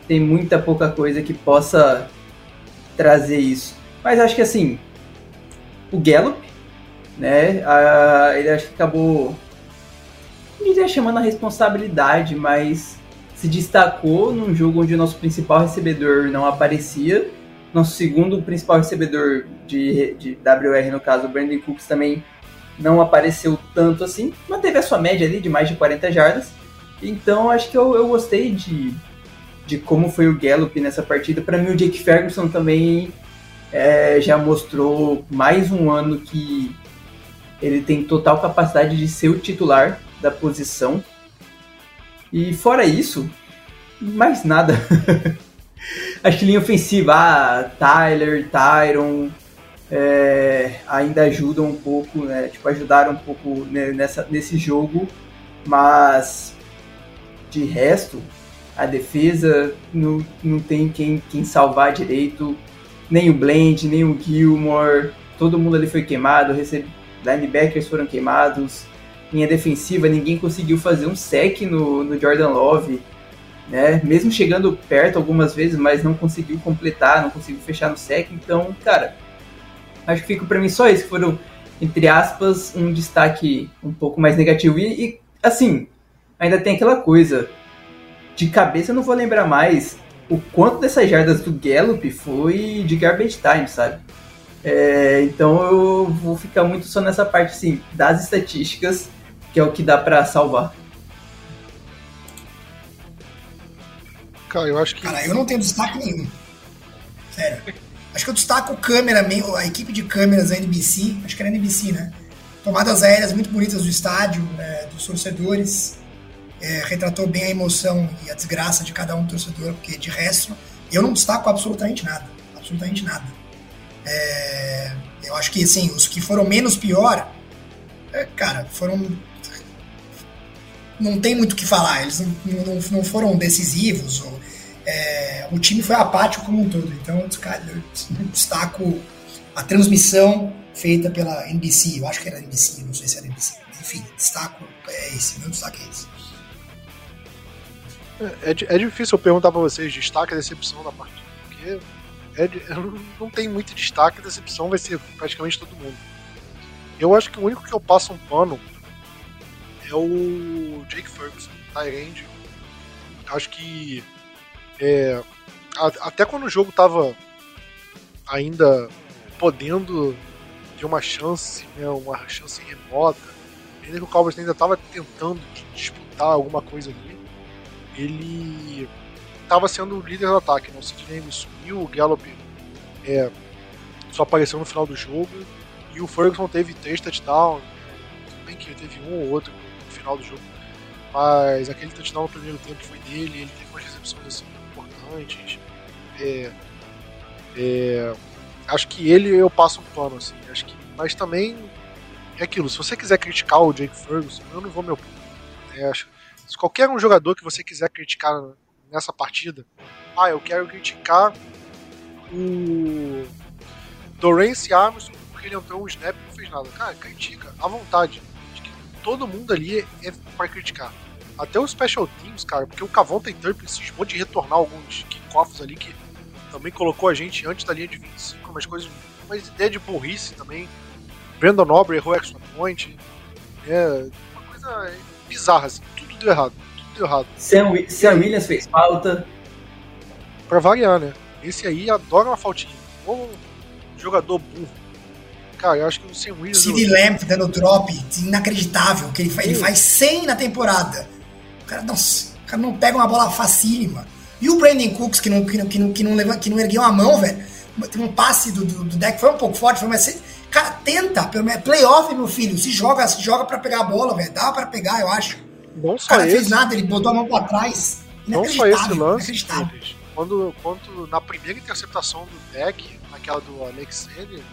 tem muita pouca coisa que possa trazer isso. Mas acho que assim, o Gallup, né? A, ele acho que acabou. Não diria chamando a responsabilidade, mas se destacou num jogo onde o nosso principal recebedor não aparecia. Nosso segundo principal recebedor de, de WR, no caso, o Brandon Cooks, também não apareceu tanto assim. Manteve a sua média ali de mais de 40 jardas. Então acho que eu, eu gostei de, de como foi o Gallup nessa partida. Para mim, o Jake Ferguson também é, já mostrou mais um ano que ele tem total capacidade de ser o titular da posição. E fora isso, mais nada. <laughs> Acho linha ofensiva, ah, Tyler, Tyron, é, ainda ajudam um pouco, né? Tipo, ajudaram um pouco nessa, nesse jogo. Mas de resto, a defesa não, não tem quem, quem salvar direito. Nem o Blend, nem o Gilmore. Todo mundo ali foi queimado. Recebe, linebackers foram queimados. Linha defensiva, ninguém conseguiu fazer um sec no, no Jordan Love. Né? Mesmo chegando perto algumas vezes, mas não conseguiu completar, não conseguiu fechar no sec. Então, cara, acho que fica para mim só isso. Foram, entre aspas, um destaque um pouco mais negativo. E, e assim, ainda tem aquela coisa de cabeça eu não vou lembrar mais o quanto dessas jardas do Gallup foi de garbage time, sabe? É, então eu vou ficar muito só nessa parte assim, das estatísticas, que é o que dá para salvar. Cara, eu acho que. Cara, eu não tenho destaque nenhum. Sério. Acho que eu destaco o câmera, a equipe de câmeras da NBC, acho que era NBC, né? Tomadas aéreas muito bonitas do estádio, é, dos torcedores é, retratou bem a emoção e a desgraça de cada um torcedor, porque de resto eu não destaco absolutamente nada, absolutamente nada. É, eu acho que assim, os que foram menos pior, é, cara, foram não tem muito o que falar, eles não, não, não foram decisivos, ou, é, o time foi apático como um todo, então eu destaco a transmissão feita pela NBC, eu acho que era NBC, não sei se era NBC, enfim, destaco é esse, meu destaque é esse. É, é, difícil eu perguntar pra vocês destaque a decepção da partida, porque é, não tem muito destaque, decepção vai ser praticamente todo mundo. Eu acho que o único que eu passo um pano é o Jake Ferguson, Tyrande. Acho que é, até quando o jogo tava ainda podendo ter uma chance, né, uma chance remota, ainda que o Cowboys ainda estava tentando disputar alguma coisa ali, ele estava sendo o líder do ataque. Né? O Sidney sumiu, o Gallup é, só apareceu no final do jogo e o Ferguson teve três touchdowns. Bem que teve um ou outro final do jogo, mas aquele touchdown no primeiro tempo foi dele. Ele teve umas recepções assim, importantes. É, é, acho que ele eu passo um pano assim. Acho que, mas também é aquilo. Se você quiser criticar o Jake Ferguson, eu não vou me opor. É, acho se qualquer um jogador que você quiser criticar nessa partida, ah, eu quero criticar o Dorance Armstrong porque ele entrou um snap e não fez nada. Cara, critica, à vontade. Todo mundo ali é para criticar. Até os special teams, cara, porque o Cavonta Turpin cismou de retornar alguns kickoffs ali que também colocou a gente antes da linha de 25, umas coisas, umas ideias de burrice também. Brandon Nobre errou extra point. É uma coisa bizarra, assim deu errado. Tudo deu errado. Sam, Sam Williams fez falta. Pra variar, né? Esse aí adora uma faltinha. Ou um jogador burro. Cara, eu acho que o Sam Williams. Sid Lamp dando drop inacreditável, que ele faz, ele faz 100 na temporada. O cara, nossa, o cara não pega uma bola facílima. E o Brandon Cooks, que não, que não, que não, que não, leva, que não ergueu a mão, velho. Um passe do, do, do, deck foi um pouco forte, foi, mas cara, tenta, playoff, meu filho, se joga, se joga para pegar a bola, velho. Dá para pegar, eu acho. Não o cara esse, fez nada, ele botou a mão pra trás. Não só esse lance, quando, quando na primeira interceptação do deck, naquela do Alexander,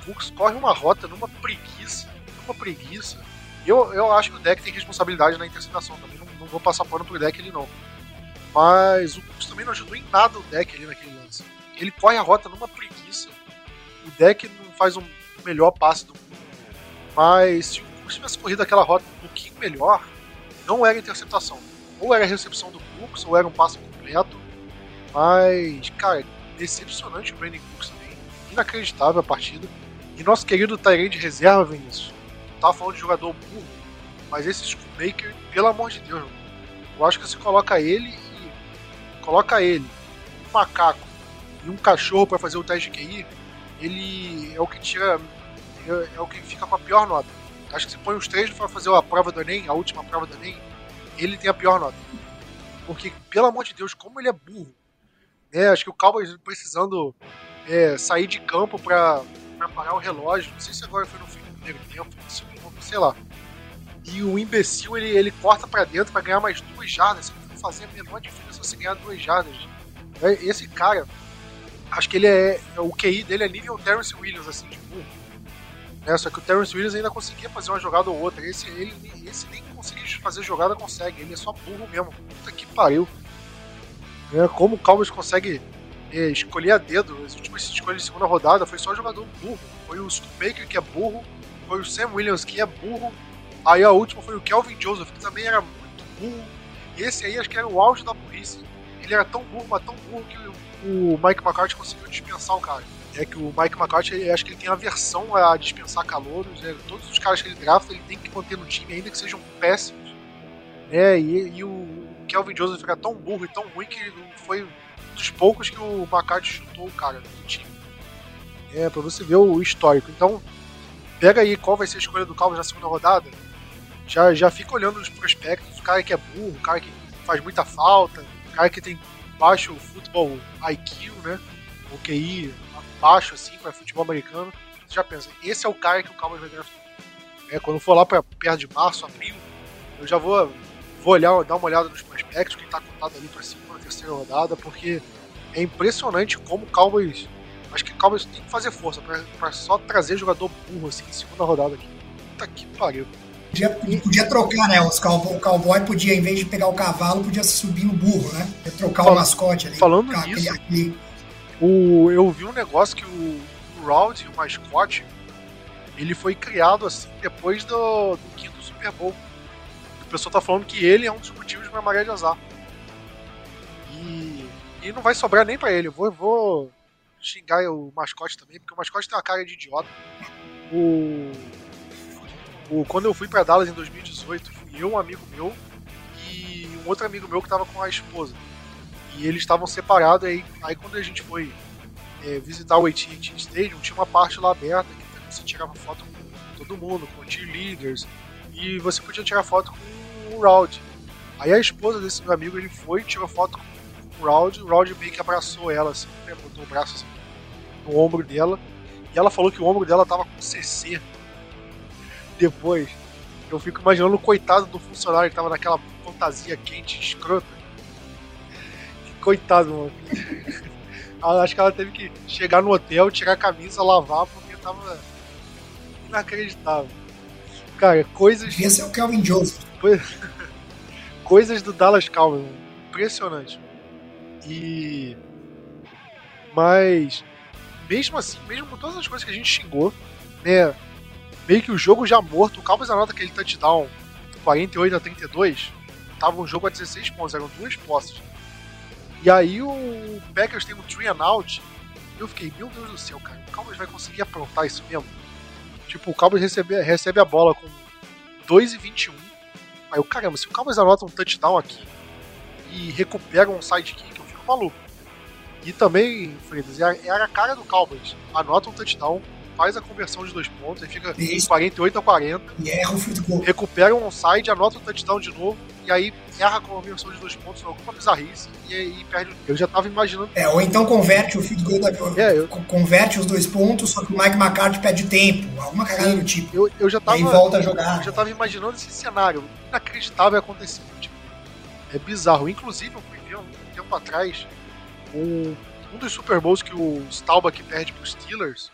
o Cooks corre uma rota numa preguiça, numa preguiça. Eu, eu acho que o deck tem responsabilidade na interceptação também, não, não vou passar pano pro deck ele não. Mas o Cooks também não ajudou em nada o deck ali naquele lance. Ele corre a rota numa preguiça. O deck não faz um melhor passe do mundo. Mas se o Cooks tivesse corrido aquela rota um pouquinho melhor, não era interceptação. Ou era recepção do Cooks, ou era um passe completo. Mas, cara, decepcionante o Brandon Cooks também. Inacreditável a partida. E nosso querido Tyrande de reserva, Vinícius. Tava falando de jogador burro, mas esse Schoolmaker, pelo amor de Deus, eu acho que você coloca ele e. Coloca ele, um macaco e um cachorro para fazer o teste de QI, ele é o que tira. É, é o que fica com a pior nota Acho que se põe os três para fazer a prova do Enem, a última prova do Enem, ele tem a pior nota. Porque, pelo amor de Deus, como ele é burro. Né? Acho que o Cowboys precisando é, sair de campo para parar o relógio. Não sei se agora foi no fim do primeiro tempo, no segundo, sei lá. E o imbecil ele, ele corta para dentro para ganhar mais duas jardas. Não fazer a menor diferença você ganhar duas jardas. É, esse cara, acho que ele é. O QI dele é nível Terrence Williams, assim, de burro Né? Só que o Terrence Williams ainda conseguia fazer uma jogada ou outra. Esse, ele, esse nem conseguir fazer jogada consegue. Ele é só burro mesmo. Puta que pariu. É, como o Cowboys consegue é, escolher a dedo. As últimas escolhas de segunda rodada foi só jogador burro. Foi o Baker que é burro. Foi o Sam Williams que é burro. Aí a última foi o Kelvin Joseph, que também era muito burro. E esse aí acho que era o auge da burrice. Ele era tão burro, mas tão burro que o Mike McCarthy conseguiu dispensar o cara. É que o Mike McCarthy, acho que ele tem aversão a dispensar calouros. Né? Todos os caras que ele drafta, ele tem que manter no time, ainda que sejam péssimos. É, e, e o Kelvin Joseph era tão burro e tão ruim que foi um dos poucos que o McCarthy chutou o cara do time. É, pra você ver o histórico. Então, pega aí qual vai ser a escolha do Cowboys na segunda rodada. Já, já fica olhando os prospectos, o cara que é burro, o cara que faz muita falta, o cara que tem baixo futebol IQ, né? O QI baixo, assim, para futebol americano. Você já pensa, esse é o cara que o Cowboys vai draftar. É, quando for lá para perto de março, abril, eu já vou, vou olhar, dar uma olhada nos prospectos, que tá contado ali para segunda, terceira rodada, porque é impressionante como o Cowboys. Acho que o Cowboys tem que fazer força para só trazer jogador burro assim em segunda rodada aqui. Puta que pariu. Podia, podia trocar, né? Os cowboy, o cowboy podia, em vez de pegar o cavalo, podia subir no burro, né? Podia trocar Fal o mascote ali. Falando nisso, aquele, aquele... O, eu vi um negócio que o, o Rowdy, o mascote, ele foi criado assim depois do, do quinto Super Bowl. O pessoal tá falando que ele é um dos motivos de uma maré de azar. E, não vai sobrar nem para ele. Eu vou, vou xingar o mascote também, porque o mascote tem uma cara de idiota. O o, quando eu fui para Dallas em 2018, fui eu, um amigo meu e um outro amigo meu que estava com a esposa. E eles estavam separados, aí, aí quando a gente foi é, visitar o AT&T Stadium, tinha uma parte lá aberta que você tirava foto com todo mundo, com cheerleaders, e você podia tirar foto com o Rowdy. Aí a esposa desse meu amigo, ele foi, tirou foto com o Rowdy, o Rowdy meio que abraçou ela, assim, né, botou o braço assim, no ombro dela, e ela falou que o ombro dela tava com CC, depois, eu fico imaginando o coitado do funcionário que tava naquela fantasia quente, escrota. Coitado, mano. <laughs> Acho que ela teve que chegar no hotel, tirar a camisa, lavar, porque tava inacreditável. Cara, coisas. Esse é o Calvin Joseph. <laughs> Coisas do Dallas Cowboys, impressionante. E. Mas. Mesmo assim, mesmo com todas as coisas que a gente xingou, né? meio que o jogo já morto. O Cowboys anota aquele touchdown 48 a 32. Tava um jogo a 16 pontos, eram duas posses. E aí o Packers tem um three and out. Eu fiquei, meu Deus do céu, cara, o Cowboys vai conseguir aprontar isso mesmo? Tipo, o Cowboys recebe, recebe a bola com 2 e 21. Aí eu, caramba, se o Cowboys anota um touchdown aqui e recupera um sidekick, maluco. E também, Freitas, era a cara do Cowboys. Anota um touchdown, faz a conversão de dois pontos, aí fica Isso. 48 a 40. E erra o field goal. Recupera um onside, anota o touchdown de novo, e aí erra a conversão de dois pontos, alguma bizarrice, e aí perde. Eu já tava imaginando. É, ou então converte o field goal da. É, eu... Converte os dois pontos, só que o Mike McCarthy perde tempo, alguma cagada do tipo. Eu, eu já tava. E aí volta a jogar. Eu já tava imaginando esse cenário inacreditável acontecer. Tipo, é bizarro. Inclusive, eu fui ver um tempo atrás um, um dos Super Bowls que o Staubach perde pros Steelers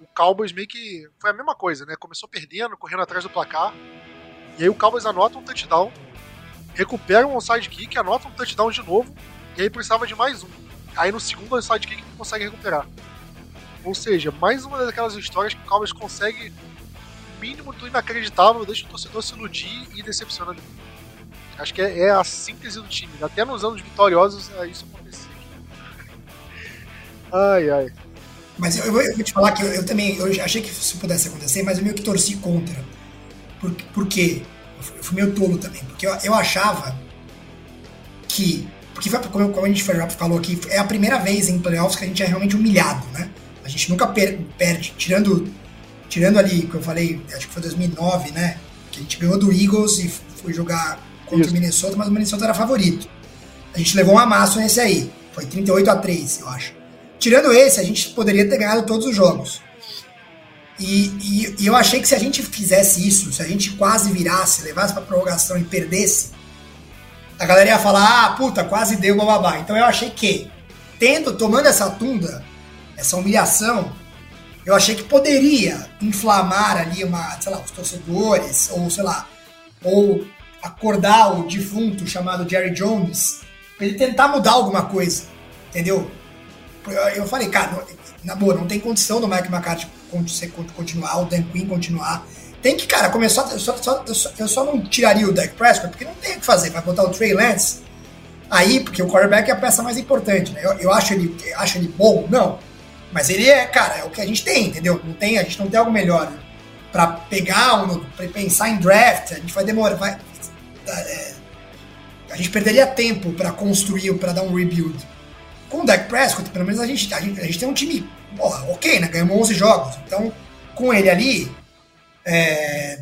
o Cowboys meio que foi a mesma coisa, né? Começou perdendo, correndo atrás do placar. E aí o Cowboys anota um touchdown, recupera um onside kick, anota um touchdown de novo, e aí precisava de mais um. Aí no segundo onside kick não consegue recuperar. Ou seja, mais uma daquelas histórias que o Cowboys consegue o mínimo do inacreditável, deixa o torcedor se iludir e decepciona. Acho que é, é, a síntese do time. Até nos anos vitoriosos é isso acontecia. ai, ai. Mas eu, eu, vou te falar que eu, eu, também eu achei que isso pudesse acontecer, mas eu meio que torci contra. Por, por quê? Eu fui meio tolo também, porque eu, achava que. Porque foi, como, como a gente falou aqui, é a primeira vez em playoffs que a gente é realmente humilhado, né? A gente nunca per, perde, tirando, tirando ali, que eu falei, acho que foi 2009, né? Que a gente ganhou do Eagles e foi jogar contra Isso. o Minnesota, mas o Minnesota era favorito. A gente levou um amasso nesse aí. Foi 38 a 3 eu acho. Tirando esse, a gente poderia ter ganhado todos os jogos. E, e, e eu achei que se a gente fizesse isso, se a gente quase virasse, levasse para prorrogação e perdesse, a galera ia falar: ah, puta, quase deu bababá. Então eu achei que, tendo, tomando essa tunda, essa humilhação, eu achei que poderia inflamar ali uma, sei lá, os torcedores, ou sei lá, ou acordar o defunto chamado Jerry Jones, pra ele tentar mudar alguma coisa, entendeu? Eu falei, cara, na boa, não tem condição do Mike McCarthy continuar, o Dan Quinn continuar. Tem que, cara, começar. Eu só, só, eu só não tiraria o Dak Prescott, porque não tem o que fazer. Vai botar o Trey Lance aí, porque o quarterback é a peça mais importante, né? Eu, eu acho, ele, acho ele bom? Não. Mas ele é, cara, é o que a gente tem, entendeu? Não tem, a gente não tem algo melhor para pegar, um, pra pensar em draft. A gente vai demorar. Vai, a gente perderia tempo para construir, para dar um rebuild. Com o Dak Prescott, pelo menos a gente, a gente, a gente tem um time porra, ok, né? Ganhamos 11 jogos. Então, com ele ali, é,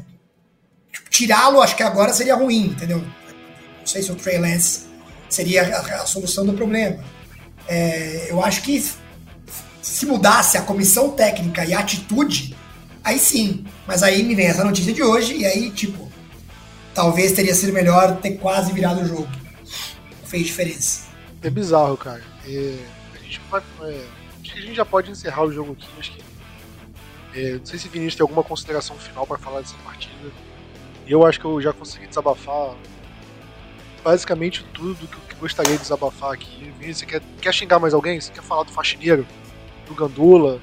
tirá-lo acho que agora seria ruim, entendeu? Não sei se o Trey Lance seria a, a solução do problema. É, eu acho que se mudasse a comissão técnica e a atitude, aí sim. Mas aí me vem essa notícia de hoje e aí, tipo, talvez teria sido melhor ter quase virado o jogo. Fez diferença. É bizarro, cara. É, a gente vai. É acho que a gente já pode encerrar o jogo aqui. Acho que. É, não sei se o Vinícius tem alguma consideração final para falar dessa partida. Eu acho que eu já consegui desabafar basicamente tudo que eu gostaria de desabafar aqui. Vinícius, você quer, quer xingar mais alguém? Você quer falar do faxineiro? Do Gandula?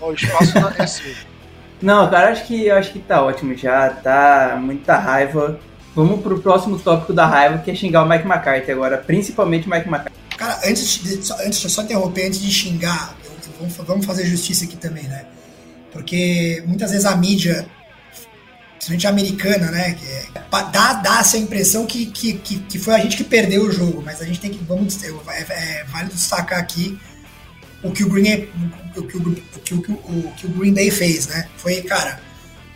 o espaço é seu. <laughs> Não, cara, acho que, acho que tá ótimo já. Tá muita raiva. Vamos pro próximo tópico da raiva, que é xingar o Mike McCarthy agora, principalmente o Mike McCarthy. Cara, antes de, antes de só interromper, antes de xingar, vamos, vamos fazer justiça aqui também, né? Porque muitas vezes a mídia, principalmente a americana, né? Que é, dá, dá essa impressão que, que, que, que, foi a gente que perdeu o jogo, mas a gente tem que. Vamos, é, é vale destacar aqui o que o Green, o que o, o, que o, o, que o Green Bay fez, né? Foi, cara,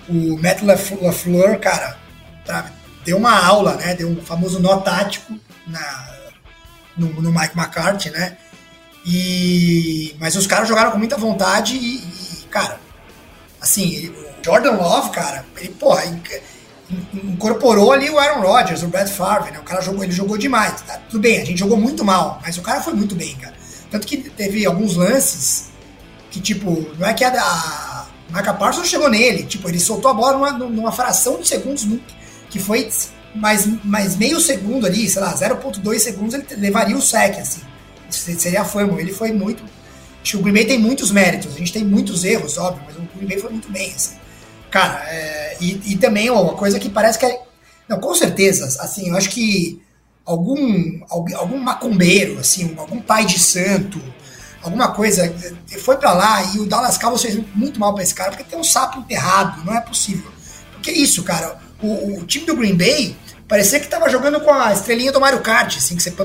o Matt LaFleur, cara, pra, deu uma aula, né? Deu um famoso nó tático na, no, no Mike McCarthy, né? E, mas os caras jogaram com muita vontade e, e cara, assim, o Jordan Love, cara, ele, porra, incorporou ali o Aaron Rodgers, o Brad Favre, né? O cara jogou, ele jogou demais. Tá? Tudo bem, a gente jogou muito mal, mas o cara foi muito bem, cara. Tanto que teve alguns lances que, tipo, não é que a, a Micah Parsons chegou nele, tipo, ele soltou a bola numa, numa fração de segundos que foi mais, mais meio segundo ali, sei lá, 0.2 segundos, ele levaria o sec, assim. Seria a fama. Ele foi muito. Acho que o Green Bay tem muitos méritos. A gente tem muitos erros, óbvio, mas o Green Bay foi muito bem, assim. Cara, é, e, e também ó, uma coisa que parece que é. Não, com certeza, assim, eu acho que algum, algum, macumbeiro, assim, algum pai de santo, alguma coisa, foi para lá e o Dallas Cowboys fez muito mal para esse cara, porque tem um sapo enterrado, não é possível. Porque é isso, cara, o, o time do Green Bay Parecia que tava jogando com a estrelinha do Mario Kart, assim, que você. Pô,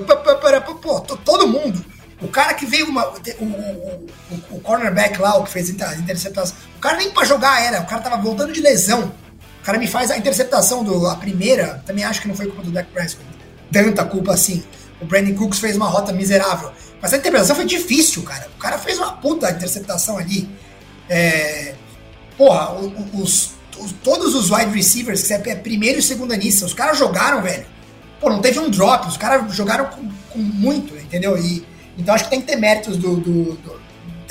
todo mundo. O cara que veio uma, o, o, o, cornerback lá, o que fez a interceptação. O cara nem pra jogar era, o cara tava voltando de lesão. O cara me faz a interceptação do a primeira, também acho que não foi culpa do Dak Prescott. Tanta culpa assim. O Brandon Cooks fez uma rota miserável. Mas a interpretação foi difícil, cara. O cara fez uma puta interceptação ali. É, porra, os, todos os wide receivers, que é primeiro e segunda nisso, os caras jogaram, velho. Pô, não teve um drop, os caras jogaram com, com, muito, entendeu? E, então acho que tem que ter méritos do. do, do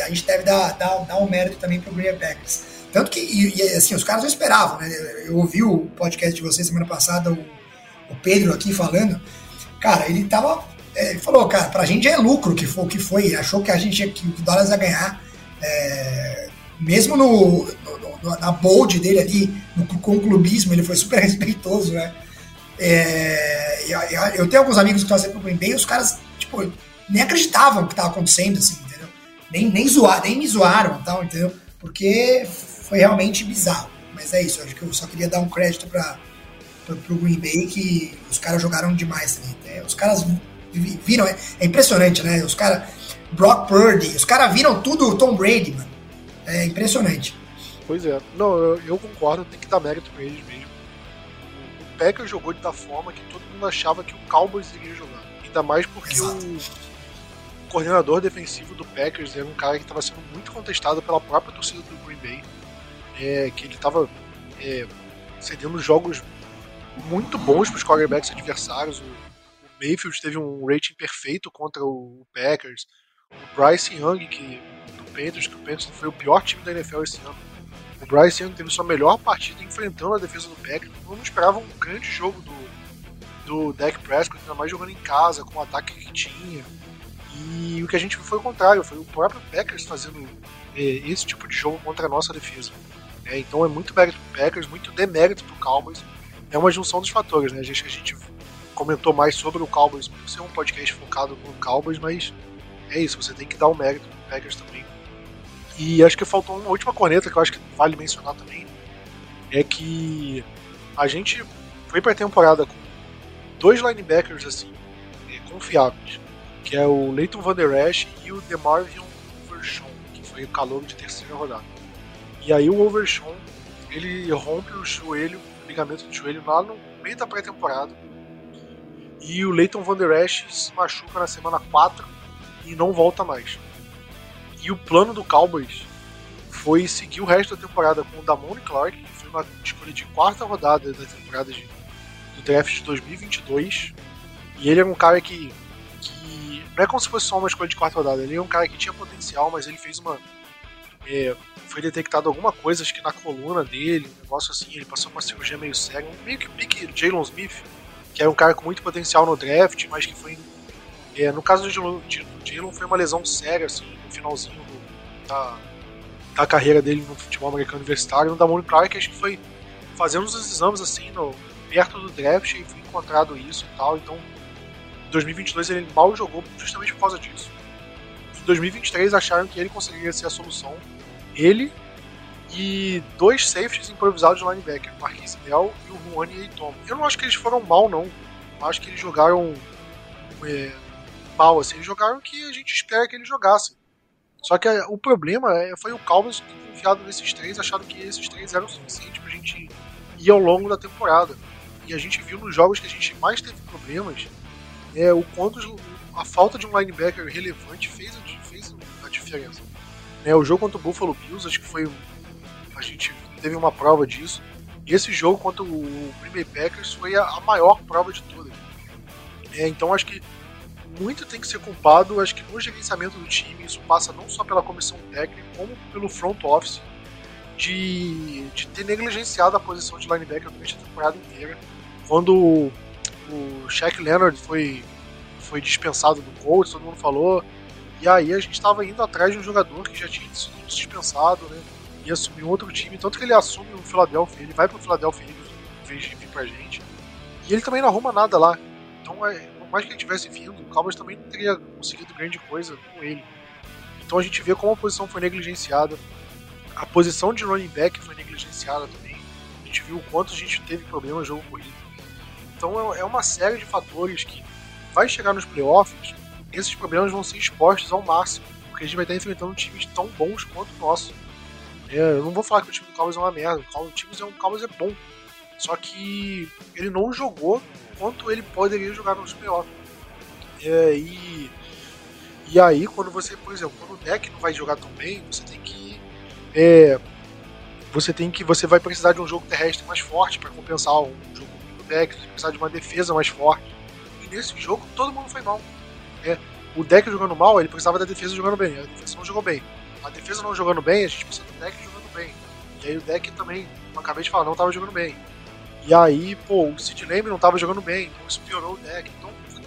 a gente deve dar, dar, dar um mérito também pro Green Packers. Tanto que, e, e, assim, os caras não esperavam, né? Eu ouvi o podcast de vocês semana passada, o, o Pedro aqui falando. Cara, ele tava. É, ele falou, cara, pra gente é lucro que foi, que foi achou que a gente que o Dallas ia ganhar. É, mesmo no, no, na bold dele ali, no, com o clubismo, ele foi super <laughs> respeitoso, né? É, eu, tenho alguns amigos que torcem pro Green Bay, os caras, tipo, nem acreditavam que estava acontecendo, assim, entendeu? Nem, nem, zoar, nem me zoaram, tal, entendeu? Porque foi realmente bizarro. Mas é isso, acho que eu só queria dar um crédito para pro Green Bay que os caras jogaram demais também. Né? Os caras viram, é, é impressionante, né? Os caras, Brock Purdy, os caras viram tudo Tom Brady, mano. É impressionante. Pois é. Não, eu, eu concordo, tem que dar mérito pra eles mesmo. O Packers jogou de da forma que todo mundo achava que o Cowboys iria jogar. Ainda mais porque Exato. o coordenador defensivo do Packers era um cara que estava sendo muito contestado pela própria torcida do Green Bay. É, que ele estava é, cedendo jogos muito bons para os quarterbacks adversários. O, o Mayfield teve um rating perfeito contra o Packers. O Bryce Young, que Panthers, que o Panthers foi o pior time da NFL esse ano. O Bryce Young teve sua melhor partida enfrentando a defesa do Packers. Todo mundo esperava um grande jogo do, do Dak Prescott, ainda mais jogando em casa, com o ataque que tinha. E o que a gente viu foi o contrário, foi o próprio Packers fazendo é, esse tipo de jogo contra a nossa defesa. É, então é muito mérito pro Packers, muito demérito pro Cowboys. É uma junção dos fatores, né? A gente, a gente comentou mais sobre o Cowboys por ser um podcast focado no Cowboys, mas é isso, você tem que dar o um mérito pro Packers também. E acho que faltou uma última corneta que eu acho que vale mencionar também. É que a gente foi pra temporada com dois linebackers assim, é, confiáveis, que é o Leighton Van Der Esch e o DeMarvion Overshawn, que foi o calor de terceira rodada. E aí o Overshawn, ele rompe o joelho, o ligamento do joelho lá no meio da pré-temporada. E o Leighton Van Der Esch se machuca na semana 4 e não volta mais. E o plano do Cowboys foi seguir o resto da temporada com o Damone Clark, que foi uma escolha de quarta rodada da temporada de, do draft de 2022. E ele era um cara que, que. Não é como se fosse só uma escolha de quarta rodada, ele é um cara que tinha potencial, mas ele fez uma. É, foi detectado alguma coisa, acho que na coluna dele, um negócio assim, ele passou uma cirurgia meio séria, meio que pique Jalen Smith, que era um cara com muito potencial no draft, mas que foi. É, no caso do Jalen, foi uma lesão séria, assim, no finalzinho do, da, da carreira dele no futebol americano universitário. No Damone Clark, acho que foi fazendo os exames, assim, no, perto do draft, e foi encontrado isso e tal. Então, em 2022 ele mal jogou justamente por causa disso. Em 2023 acharam que ele conseguiria ser a solução. Ele e dois safeties improvisados de linebacker, o Marquise Bell e o Juani Eitom. Eu não acho que eles foram mal, não. Eu acho que eles jogaram é, mal, assim. Jogaram o que a gente espera que eles jogassem. Só que é, o problema é, foi o Cowboys confiado nesses três, achando que esses três eram o suficiente pra gente ir ao longo da temporada. E a gente viu nos jogos que a gente mais teve problemas é, o quanto a falta de um linebacker relevante fez fez a diferença. É, o jogo contra o Buffalo Bills, acho que foi a gente teve uma prova disso. E esse jogo contra o Green Bay Packers foi a, a maior prova de todas. É, então acho que muito tem que ser culpado, acho que no gerenciamento do time, isso passa não só pela comissão técnica, como pelo front office, de, de ter negligenciado a posição de linebacker durante a temporada inteira. Quando o, Shaq Leonard foi, foi dispensado do Colts, todo mundo falou, e aí a gente estava indo atrás de um jogador que já tinha sido dispensado, né? e assumir outro time. Tanto que ele assume o Philadelphia, ele vai pro Philadelphia em vez de vir pra gente. E ele também não arruma nada lá. Então, é, por mais que ele tivesse vindo, o Cowboys também não teria conseguido grande coisa com ele. Então a gente vê como a posição foi negligenciada. A posição de running back foi negligenciada também. A gente viu o quanto a gente teve problema no jogo corrido. Então é, é uma série de fatores que vai chegar nos playoffs, esses problemas vão ser expostos ao máximo, porque a gente vai estar enfrentando times tão bons quanto o nosso. É, eu não vou falar que o time do Cowboys é uma merda. O time do Cowboys é bom. Só que ele não jogou quanto ele poderia jogar nos playoffs. É, e, e aí, quando você, por exemplo, quando o deck não vai jogar tão bem, você tem que. É, você tem que. Você vai precisar de um jogo terrestre mais forte para compensar um jogo do deck, você vai precisar de uma defesa mais forte. E nesse jogo todo mundo foi mal. É, o deck jogando mal, ele precisava da defesa jogando bem. A defesa não jogou bem a defesa não jogando bem, a gente precisa do deck jogando bem. E aí o deck também, como acabei de falar, não estava jogando bem. E aí, pô, o Sid Lamb não estava jogando bem, então isso piorou o deck. Então tudo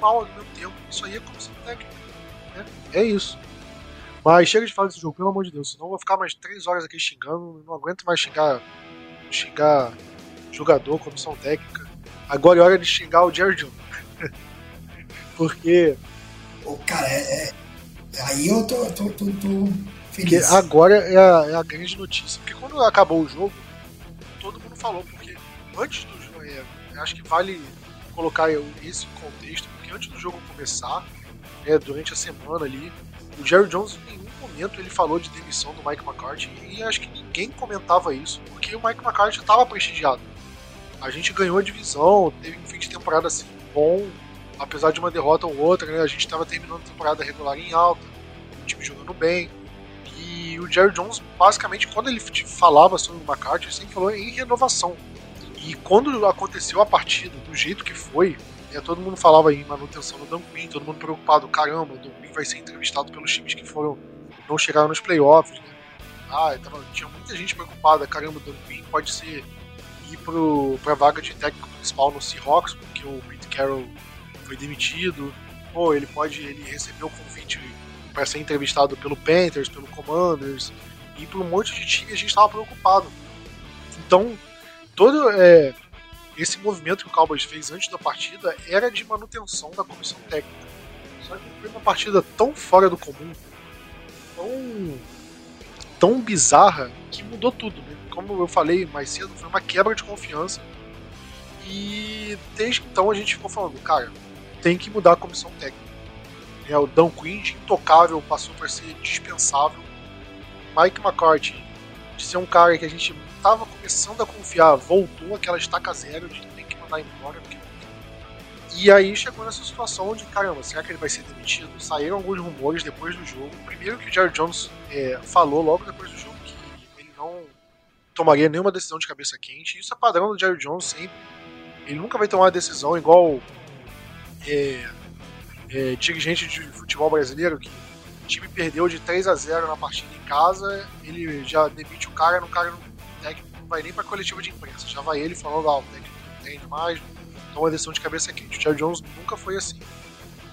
mal ao mesmo tempo. Isso aí é comissão técnica. Né? É isso. Mas chega de falar desse jogo, pelo amor de Deus, senão eu vou ficar mais três horas aqui xingando, não aguento mais xingar, xingar jogador, comissão técnica. Agora é hora de xingar o Jared Jones. <laughs> Porque. O cara, é, é Aí eu tô, tô, tô, tô feliz. Porque agora é a, é a, grande notícia. Porque quando acabou o jogo, todo mundo falou, porque antes do jogo, é, acho que vale colocar esse contexto, porque antes do jogo começar, é, durante a semana ali, o Jerry Jones em nenhum momento ele falou de demissão do Mike McCarthy e acho que ninguém comentava isso, porque o Mike McCarthy estava prestigiado. A gente ganhou a divisão, teve um fim de temporada assim bom, apesar de uma derrota ou outra, né, a gente estava terminando a temporada regular em alta, o time jogando bem. E o Jerry Jones, basicamente, quando ele falava sobre o McCarthy, ele sempre falou em renovação. E quando aconteceu a partida, do jeito que foi, né, todo mundo falava em manutenção do Dan Quinn, todo mundo preocupado, caramba, o Dan Quinn vai ser entrevistado pelos times que foram não chegaram nos playoffs. Né? Ah, tava, tinha muita gente preocupada, caramba, o Dan Quinn pode ser ir pro, pra vaga de técnico principal no Seahawks, porque o Pete Carroll foi demitido. Pô, ele pode, ele recebeu o convite para ser entrevistado pelo Panthers, pelo Commanders, e por um monte de time a gente estava preocupado. Então, todo é, esse movimento que o Cowboys fez antes da partida era de manutenção da comissão técnica. Só que foi uma partida tão fora do comum, tão, tão bizarra, que mudou tudo. Né? Como eu falei mais cedo, foi uma quebra de confiança. E desde então a gente ficou falando, cara, tem que mudar a comissão técnica. É, o Dan Quinn, intocável, passou para ser dispensável. Mike McCarthy, de ser um cara que a gente estava começando a confiar, voltou aquela estaca zero de tem que mandar embora. Porque... E aí chegou nessa situação de, caramba, será que ele vai ser demitido? Saíram alguns rumores depois do jogo. Primeiro que o Jerry Jones é, falou logo depois do jogo que ele não tomaria nenhuma decisão de cabeça quente. Isso é padrão do Jerry Jones sempre. Ele nunca vai tomar uma decisão igual é, é, dirigente de futebol brasileiro que o time perdeu de 3 a 0 na partida em casa, ele já demite o cara, no cara não técnico não vai nem pra coletiva de imprensa. Já vai ele falando, ah, o técnico não entende mais, toma a decisão de cabeça quente. O Charles Jones nunca foi assim.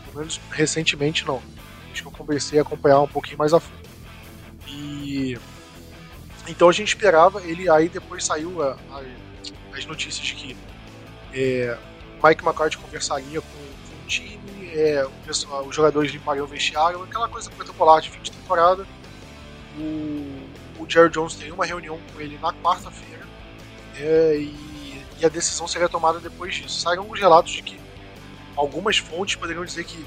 Pelo menos recentemente não. Acho que eu comecei a acompanhar um pouquinho mais a fundo. E. Então a gente esperava, ele aí depois saiu a, a, as notícias de que é, Mike McCarthy conversaria com, com o time, é, o pessoal, os jogadores limpariam o vestiário, aquela coisa protocolar de fim de temporada. O, o Jerry Jones tem uma reunião com ele na quarta-feira é, e, e, a decisão seria tomada depois disso. Saíram alguns relatos de que algumas fontes poderiam dizer que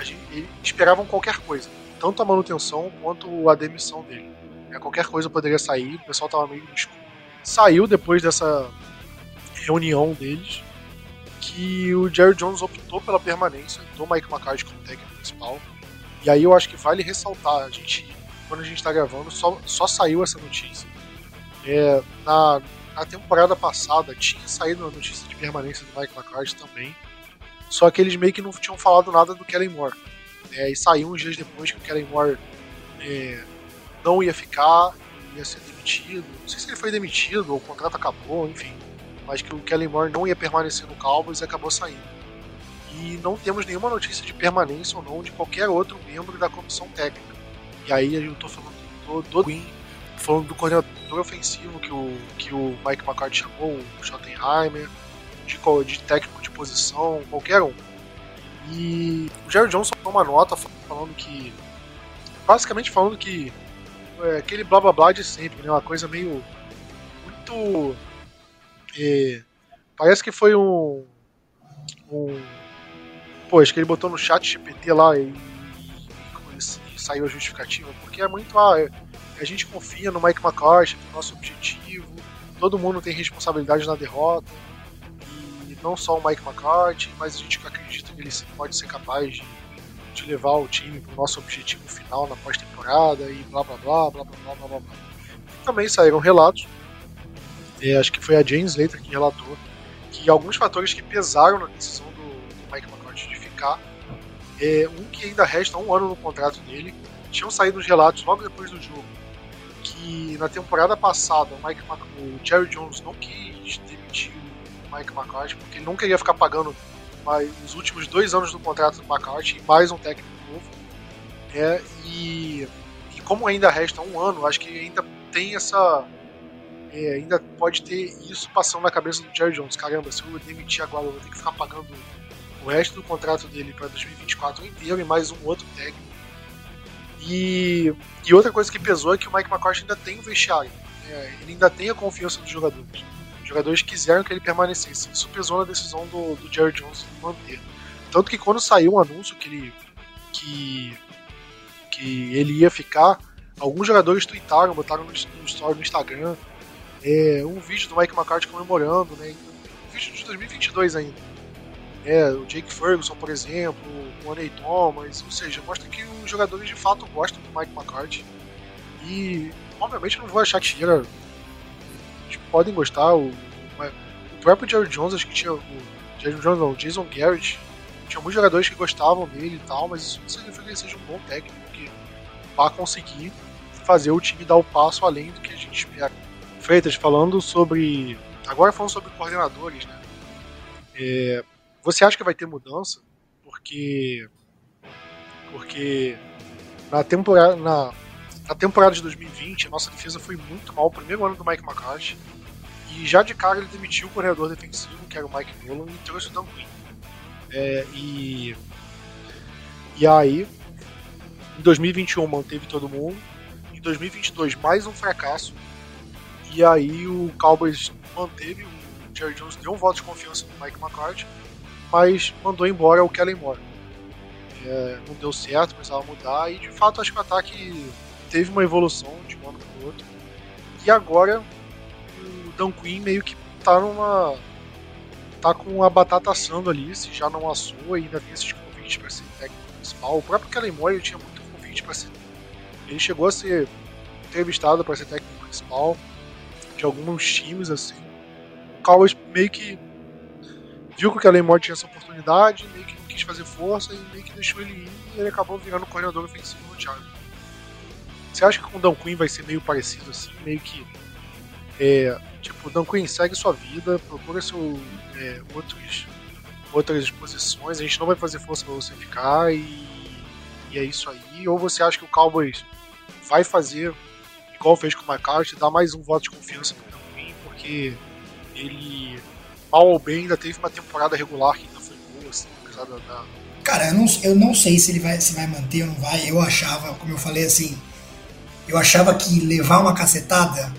gente, esperavam qualquer coisa, tanto a manutenção quanto a demissão dele. É, qualquer coisa poderia sair, o pessoal estava meio no escuro. Saiu depois dessa reunião deles que o Jerry Jones optou pela permanência do Mike McCarthy como técnico principal. E aí eu acho que vale ressaltar, a gente quando a gente está gravando, só, só saiu essa notícia. É, na, na temporada passada tinha saído a notícia de permanência do Mike McCarthy também, só que eles meio que não tinham falado nada do Kellen Moore. É, e saiu uns dias depois que o Kellen Moore é, não ia ficar, ia ser demitido. Não sei se ele foi demitido ou o contrato acabou, enfim. Mas que o Kellen Moore não ia permanecer no Cowboys e acabou saindo. E não temos nenhuma notícia de permanência ou não de qualquer outro membro da comissão técnica. E aí eu tô falando do, do falando do coordenador ofensivo que o, que o Mike McCarthy chamou, o Schottenheimer, de, de técnico de posição, qualquer um. E o Jerry Johnson deu uma nota falando que. Basicamente falando que. É, aquele blá blá blá de sempre, né? Uma coisa meio. Muito. É, parece que foi um. Um. Pô, acho que ele botou no chat GPT lá e saiu a justificativa, porque é muito. Ah, é, a gente confia no Mike McCarthy, no nosso objetivo, todo mundo tem responsabilidade na derrota, e não só o Mike McCarthy, mas a gente acredita que ele pode ser capaz de, de levar o time para o nosso objetivo final na pós-temporada e blá blá blá blá blá blá blá blá. E também saíram relatos, é, acho que foi a James Slater que relatou, que alguns fatores que pesaram na decisão do, do Mike McCarthy de ficar é, um que ainda resta um ano no contrato dele. Tinham saído os relatos logo depois do jogo que na temporada passada o, Mike, o Jerry Jones não quis demitir o Mike McCarthy porque ele não queria ficar pagando mais, os últimos dois anos do contrato do McCarthy e mais um técnico novo. É, e, e como ainda resta um ano, acho que ainda tem essa. É, ainda pode ter isso passando na cabeça do Jerry Jones. Caramba, se eu demitir agora, eu vou ter que ficar pagando o resto do contrato dele para 2024 inteiro e mais um outro técnico. E, e outra coisa que pesou é que o Mike McCarthy ainda tem o vestiário. Né? Ele ainda tem a confiança dos jogadores. Os jogadores quiseram que ele permanecesse. Isso pesou na decisão do, do Jerry Jones de manter. Tanto que quando saiu o um anúncio que ele, que, que ele ia ficar, alguns jogadores tweetaram, botaram no, no story no Instagram é, um vídeo do Mike McCarthy comemorando, né? Um vídeo de 2022 ainda é, o Jake Ferguson, por exemplo, o Aney Thomas, ou seja, mostra que os jogadores de fato gostam do Mike McCarthy. E, obviamente, não vou achar que. Tipo, podem gostar. O, o próprio Jerry Jones, acho que tinha. O Jerry Jones, não, o Jason Garrett. Tinha muitos jogadores que gostavam dele e tal, mas isso não significa que ele seja um bom técnico, porque para conseguir fazer o time dar o passo além do que a gente espera. Freitas, falando sobre. Agora falando sobre coordenadores, né? É, você acha que vai ter mudança? Porque. Porque na temporada, na, na temporada de 2020, a nossa defesa foi muito mal, o primeiro ano do Mike McCarthy. E já de cara ele demitiu o corredor defensivo, que era o Mike Nolan, e trouxe o Dan Quinn. É, e, e aí, em 2021 manteve todo mundo. Em 2022, mais um fracasso. E aí o Cowboys manteve, o Jerry Jones deu um voto de confiança no Mike McCarthy, mas mandou embora o Kellen Moore. É, não deu certo, precisava mudar, e de fato acho que o ataque teve uma evolução de um ano para o outro. E agora o Dan Quinn meio que tá numa. tá com a batata assando ali, se já não assou, ainda tem esses convites para ser técnico principal. O próprio Kellen Moore tinha muito convite para ser. Ele chegou a ser entrevistado para ser técnico principal de alguns times assim. O Cowboys meio que viu que o Kellen Moore tinha essa oportunidade, meio que não quis fazer força e meio que deixou ele ir e ele acabou virando coordenador ofensivo no Chargers. Você acha que com o Dan Quinn vai ser meio parecido assim, meio que é, tipo, Dan Quinn segue sua vida, procura seu, é, outros, outras posições, a gente não vai fazer força para você ficar e, e, é isso aí. Ou você acha que o Cowboys vai fazer igual fez com o McCarthy, dar mais um voto de confiança pro Dan Quinn, porque ele, mal ou bem, ainda teve uma temporada regular que ainda foi boa, assim, apesar da. da... Cara, eu não, eu não sei se ele vai, se vai manter ou não vai. Eu achava, como eu falei assim, eu achava que levar uma cacetada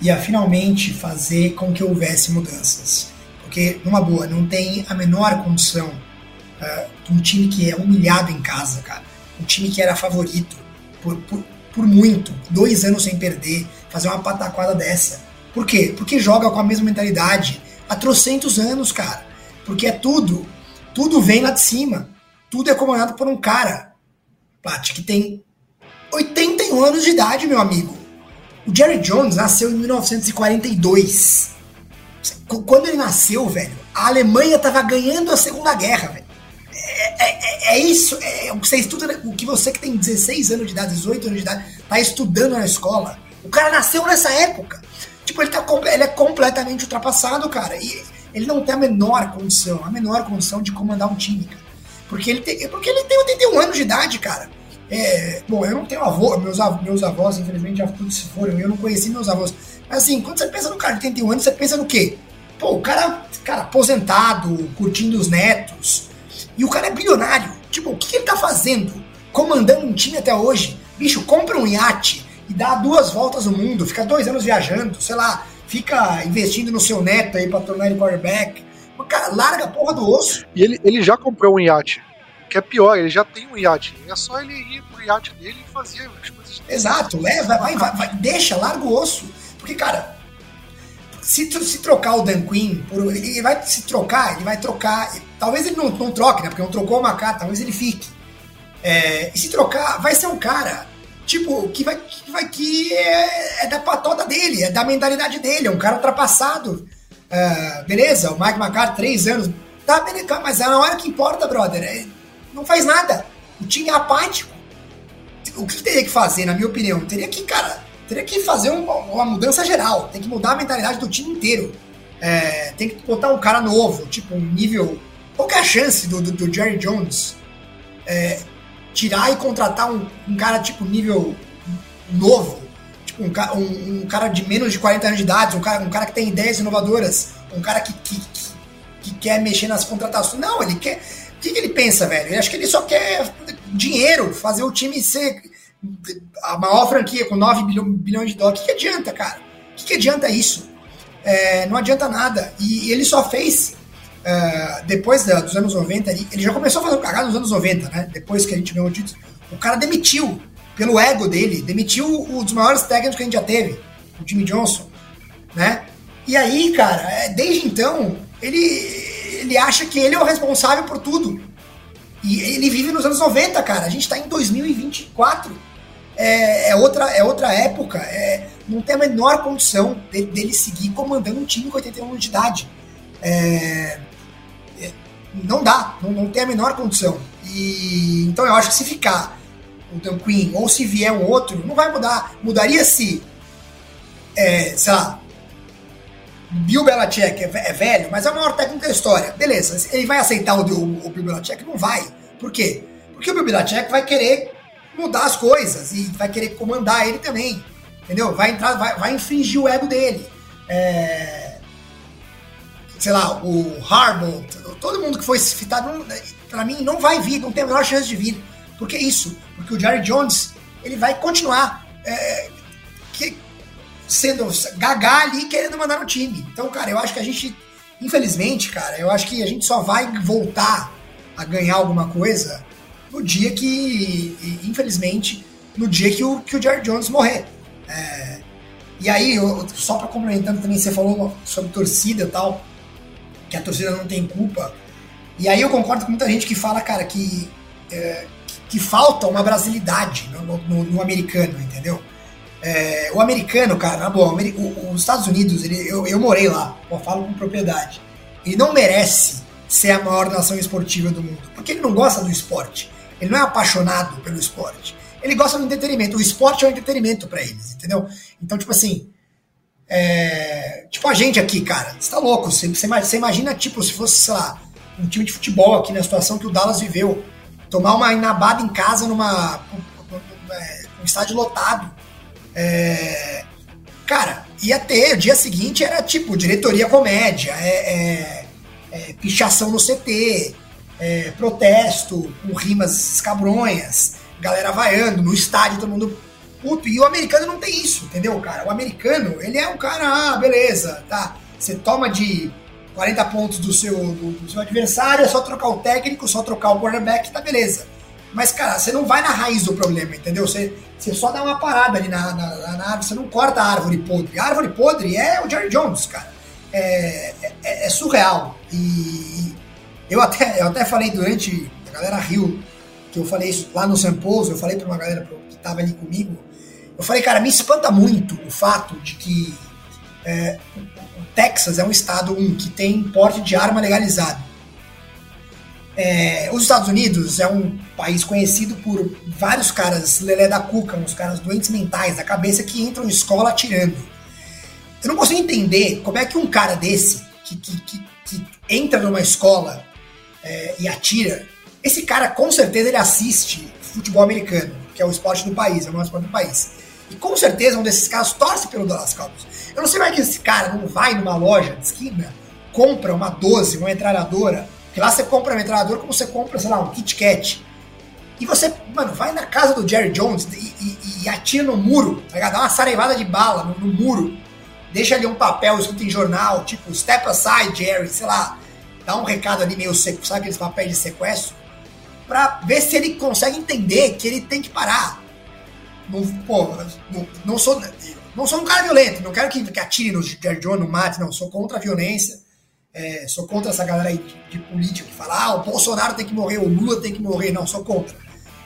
ia finalmente fazer com que houvesse mudanças. Porque, numa boa, não tem a menor condição uh, de um time que é humilhado em casa, cara. Um time que era favorito por, por, por muito, dois anos sem perder, fazer uma pataquada dessa. Por quê? Porque joga com a mesma mentalidade há trocentos anos, cara. Porque é tudo, tudo vem lá de cima. Tudo é comandado por um cara, Plat, que tem 81 anos de idade, meu amigo. O Jerry Jones nasceu em 1942. Quando ele nasceu, velho, a Alemanha tava ganhando a Segunda Guerra, velho. É, é, é, isso, é o que você estuda, o que você que tem 16 anos de idade, 18 anos de idade, tá estudando na escola. O cara nasceu nessa época. Tipo, ele, tá, ele é completamente ultrapassado, cara. E ele não tem a menor condição, a menor condição de comandar um time, cara. Porque ele tem, porque ele tem 81 anos de idade, cara. É, bom, eu não tenho avô, meus, avós, meus avós, infelizmente, já todos se foram, eu não conheci meus avós. Mas assim, quando você pensa no cara de 81 anos, você pensa no quê? Pô, o cara, cara aposentado, curtindo os netos. E o cara é bilionário. Tipo, o que, que ele tá fazendo? Comandando um time até hoje. Bicho, compra um iate e dá duas voltas no mundo, fica dois anos viajando, sei lá, fica investindo no seu neto aí pra tornar ele quarterback. Cara, larga a porra do osso. E ele, ele já comprou um iate que é pior, ele já tem um iate. É só ele ir pro iate dele e fazer as coisas. Exato, leva, vai, vai, vai, deixa, larga o osso. Porque, cara, se, se trocar o Dan Quinn, por, ele vai se trocar, ele vai trocar. Talvez ele não, não troque, né? Porque não trocou uma carta, talvez ele fique. É, e se trocar, vai ser um cara, tipo, que vai que, vai, que é, é da patota dele, é da mentalidade dele, é um cara ultrapassado. Uh, beleza, o Mike McCarthy, três anos. Tá, beleza, mas é na hora que importa, brother. É, não faz nada. O time é apático. O que teria que fazer, na minha opinião? Teria que, cara, teria que fazer uma, uma mudança geral. Tem que mudar a mentalidade do time inteiro. É, tem que botar um cara novo, tipo um nível. Qual é a chance do, do, do Jerry Jones é, tirar e contratar um, um, cara tipo nível novo? Tipo um, um, um, cara de menos de 40 anos de idade, um cara, um cara que tem ideias inovadoras, um cara que, que, que, que quer mexer nas contratações. Não, ele quer que, que ele pensa, velho? Eu acho que ele só quer dinheiro, fazer o time ser a maior franquia com 9 bilhões de dólares. O que, que adianta, cara? O que, que adianta isso? É, não adianta nada. E ele só fez, uh, depois da, dos anos 90, ele, já começou a fazer o cagado nos anos 90, né? Depois que a gente ganhou o título. O cara demitiu, pelo ego dele, demitiu um dos maiores técnicos que a gente já teve, o Jimmy Johnson, né? E aí, cara, é, desde então, ele ele acha que ele é o responsável por tudo. E ele vive nos anos 90, cara. A gente tá em 2024. É, é outra, é outra época. É, não tem a menor condição dele, dele, seguir comandando um time com 81 anos de idade. É, não dá, não, não tem a menor condição. E então eu acho que se ficar o Dan Quinn, ou se vier um outro, não vai mudar. Mudaria se, é, sei lá, Bill Belichick é, é, velho, mas é o maior técnico da história. Beleza, ele vai aceitar o, o, o Bill Belichick? Não vai. Por quê? Porque o Bill Belichick vai querer mudar as coisas e vai querer comandar ele também. Entendeu? Vai entrar, vai, vai infringir o ego dele. É, sei lá, o Harbaugh, todo mundo que foi citado, para mim, não vai vir, não tem a menor chance de vir. Por que isso? Porque o Jerry Jones, ele vai continuar é, que, sendo gagá ali querendo mandar no time. Então, cara, eu acho que a gente, infelizmente, cara, eu acho que a gente só vai voltar a ganhar alguma coisa no dia que, infelizmente, no dia que o, que o Jerry Jones morrer. É, e aí, eu, só para complementando também, você falou sobre torcida e tal, que a torcida não tem culpa. E aí eu concordo com muita gente que fala, cara, que, é, que falta uma brasilidade no, no, no americano, entendeu? É, o americano, cara, na boa, os Estados Unidos, ele, eu, eu morei lá, eu falo com propriedade. Ele não merece ser a maior nação esportiva do mundo, porque ele não gosta do esporte. Ele não é apaixonado pelo esporte. Ele gosta do entretenimento. O esporte é um entretenimento para eles, entendeu? Então, tipo assim, é... tipo a gente aqui, cara, você tá louco. Você, você imagina, tipo, se fosse, sei lá, um time de futebol aqui na situação que o Dallas viveu, tomar uma inabada em casa numa um estádio lotado é, cara, ia ter, o dia seguinte era tipo diretoria comédia, é, é, é pichação no CT, é, protesto com rimas escabronhas, galera vaiando no estádio, todo mundo puto. E o americano não tem isso, entendeu, cara? O americano, ele é um cara, ah, beleza, tá. Você toma de 40 pontos do seu, do, do seu adversário, é só trocar o técnico, só trocar o quarterback, tá beleza. Mas, cara, você não vai na raiz do problema, entendeu? Você, você só dá uma parada ali na, na, na árvore, você não corta a árvore podre. A árvore podre é o Jerry Jones, cara. É, é, é surreal. E eu até, eu até falei durante. A galera riu que eu falei isso lá no Sampouso, eu falei pra uma galera que tava ali comigo. Eu falei, cara, me espanta muito o fato de que é, o Texas é um estado um, que tem porte de arma legalizado. É, os Estados Unidos é um país conhecido por vários caras lelé da cuca, uns caras doentes mentais da cabeça que entram em escola atirando. Eu não consigo entender como é que um cara desse, que, que, que, que entra numa escola é, e atira, esse cara com certeza ele assiste futebol americano, que é o esporte do país, é o maior esporte do país. E com certeza um desses caras torce pelo Dallas Cowboys. Eu não sei mais que esse cara não vai numa loja de esquina, compra uma 12, uma metralhadora, porque lá você compra a metralhadora como você compra, sei lá, um Kit Kat. E você, mano, vai na casa do Jerry Jones e, e, e atira no muro, tá ligado? Dá uma sarevada de bala no, no, muro. Deixa ali um papel escrito em jornal, tipo, step aside, Jerry, sei lá. Dá um recado ali meio seco, sabe aqueles papéis de sequestro? Pra ver se ele consegue entender que ele tem que parar. Não, pô, não, não sou, não sou um cara violento, não quero que, que atire no Jones, no mate, não. Sou contra a violência. É, sou contra essa galera aí de, de política que fala, ah, o Bolsonaro tem que morrer, o Lula tem que morrer. Não, sou contra.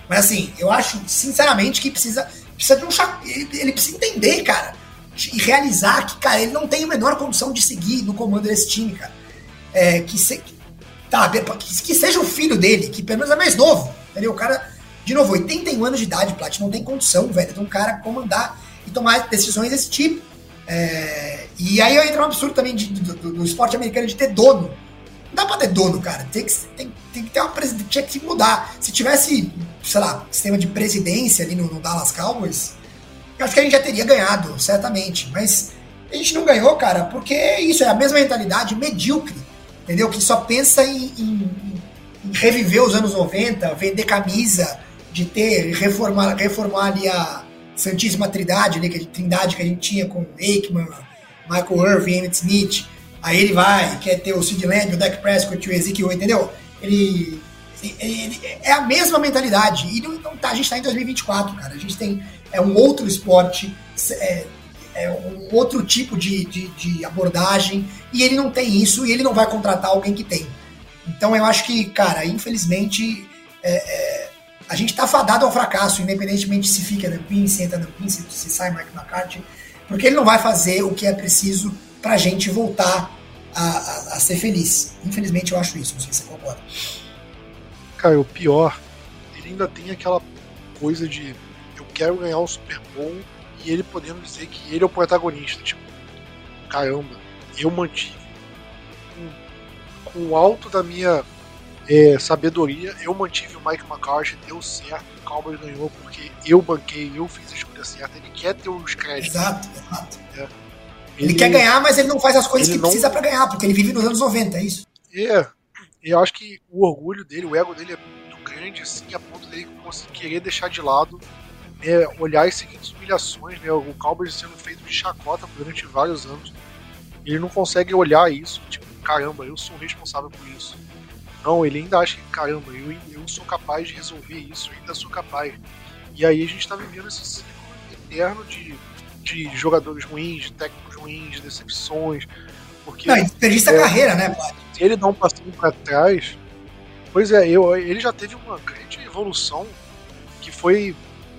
Mas assim, eu acho, sinceramente, que precisa, precisa de um ele, ele precisa entender, cara, e realizar que, cara, ele não tem a menor condição de seguir no comando desse time, cara. É, que, se, tá, que, que, seja o filho dele, que pelo menos é mais novo, entendeu? O cara, de novo, 81 anos de idade, Plat, não tem condição, velho, de um cara comandar e tomar decisões desse tipo. É, e aí entra um absurdo também de, do, do, do, esporte americano de ter dono. Não dá pra ter dono, cara. Tem que, tem, tem que ter uma presidência, tinha que mudar. Se tivesse, sei lá, sistema de presidência ali no, no, Dallas Cowboys, eu acho que a gente já teria ganhado, certamente. Mas a gente não ganhou, cara, porque isso é a mesma mentalidade medíocre, entendeu? Que só pensa em, em, em reviver os anos 90, vender camisa, de ter, reformar, reformar ali a Santíssima Trindade, né, que, Trindade que a gente tinha com Aikman, Michael Irving, Emmett Smith. Aí ele vai, quer ter o Sid Lamb, o Dak Prescott, o Ezekiel, entendeu? Ele, ele, ele, é a mesma mentalidade. E não, tá, a gente está em 2024, cara. A gente tem é um outro esporte, é, é um outro tipo de, de, de, abordagem, e ele não tem isso, e ele não vai contratar alguém que tem. Então eu acho que, cara, infelizmente, é, é, a gente está fadado ao fracasso, independentemente se fica no PIN, se entra no PIN, se, se sai Mike McCarthy, porque ele não vai fazer o que é preciso para a gente voltar a, a, a, ser feliz. Infelizmente eu acho isso, não sei se você concorda. Cara, o pior, ele ainda tem aquela coisa de eu quero ganhar o Super Bowl e ele podendo dizer que ele é o protagonista. Tipo, caramba, eu mantive com, com o alto da minha é, sabedoria, eu mantive o Mike McCarthy, deu certo, o Cowboys ganhou porque eu banquei, eu fiz a escolha certa. Ele quer ter os créditos. Exato, exato. É. Ele, ele, quer ganhar, mas ele não faz as coisas que não... precisa para ganhar, porque ele vive nos anos 90, é isso? É, eu acho que o orgulho dele, o ego dele é muito grande, assim, a ponto dele querer deixar de lado, né, olhar as seguintes humilhações, né, o Cowboys sendo feito de chacota durante vários anos. Ele não consegue olhar isso, tipo, caramba, eu sou responsável por isso. Não, ele ainda acha que, caramba, eu, eu sou capaz de resolver isso, eu ainda sou capaz. E aí a gente tá vivendo esse ciclo eterno de, de jogadores ruins, de técnicos ruins, de decepções. Porque, não, ele desperdiça é, a carreira, né? Se ele dá um passinho para trás. Pois é, eu, ele já teve uma grande evolução que foi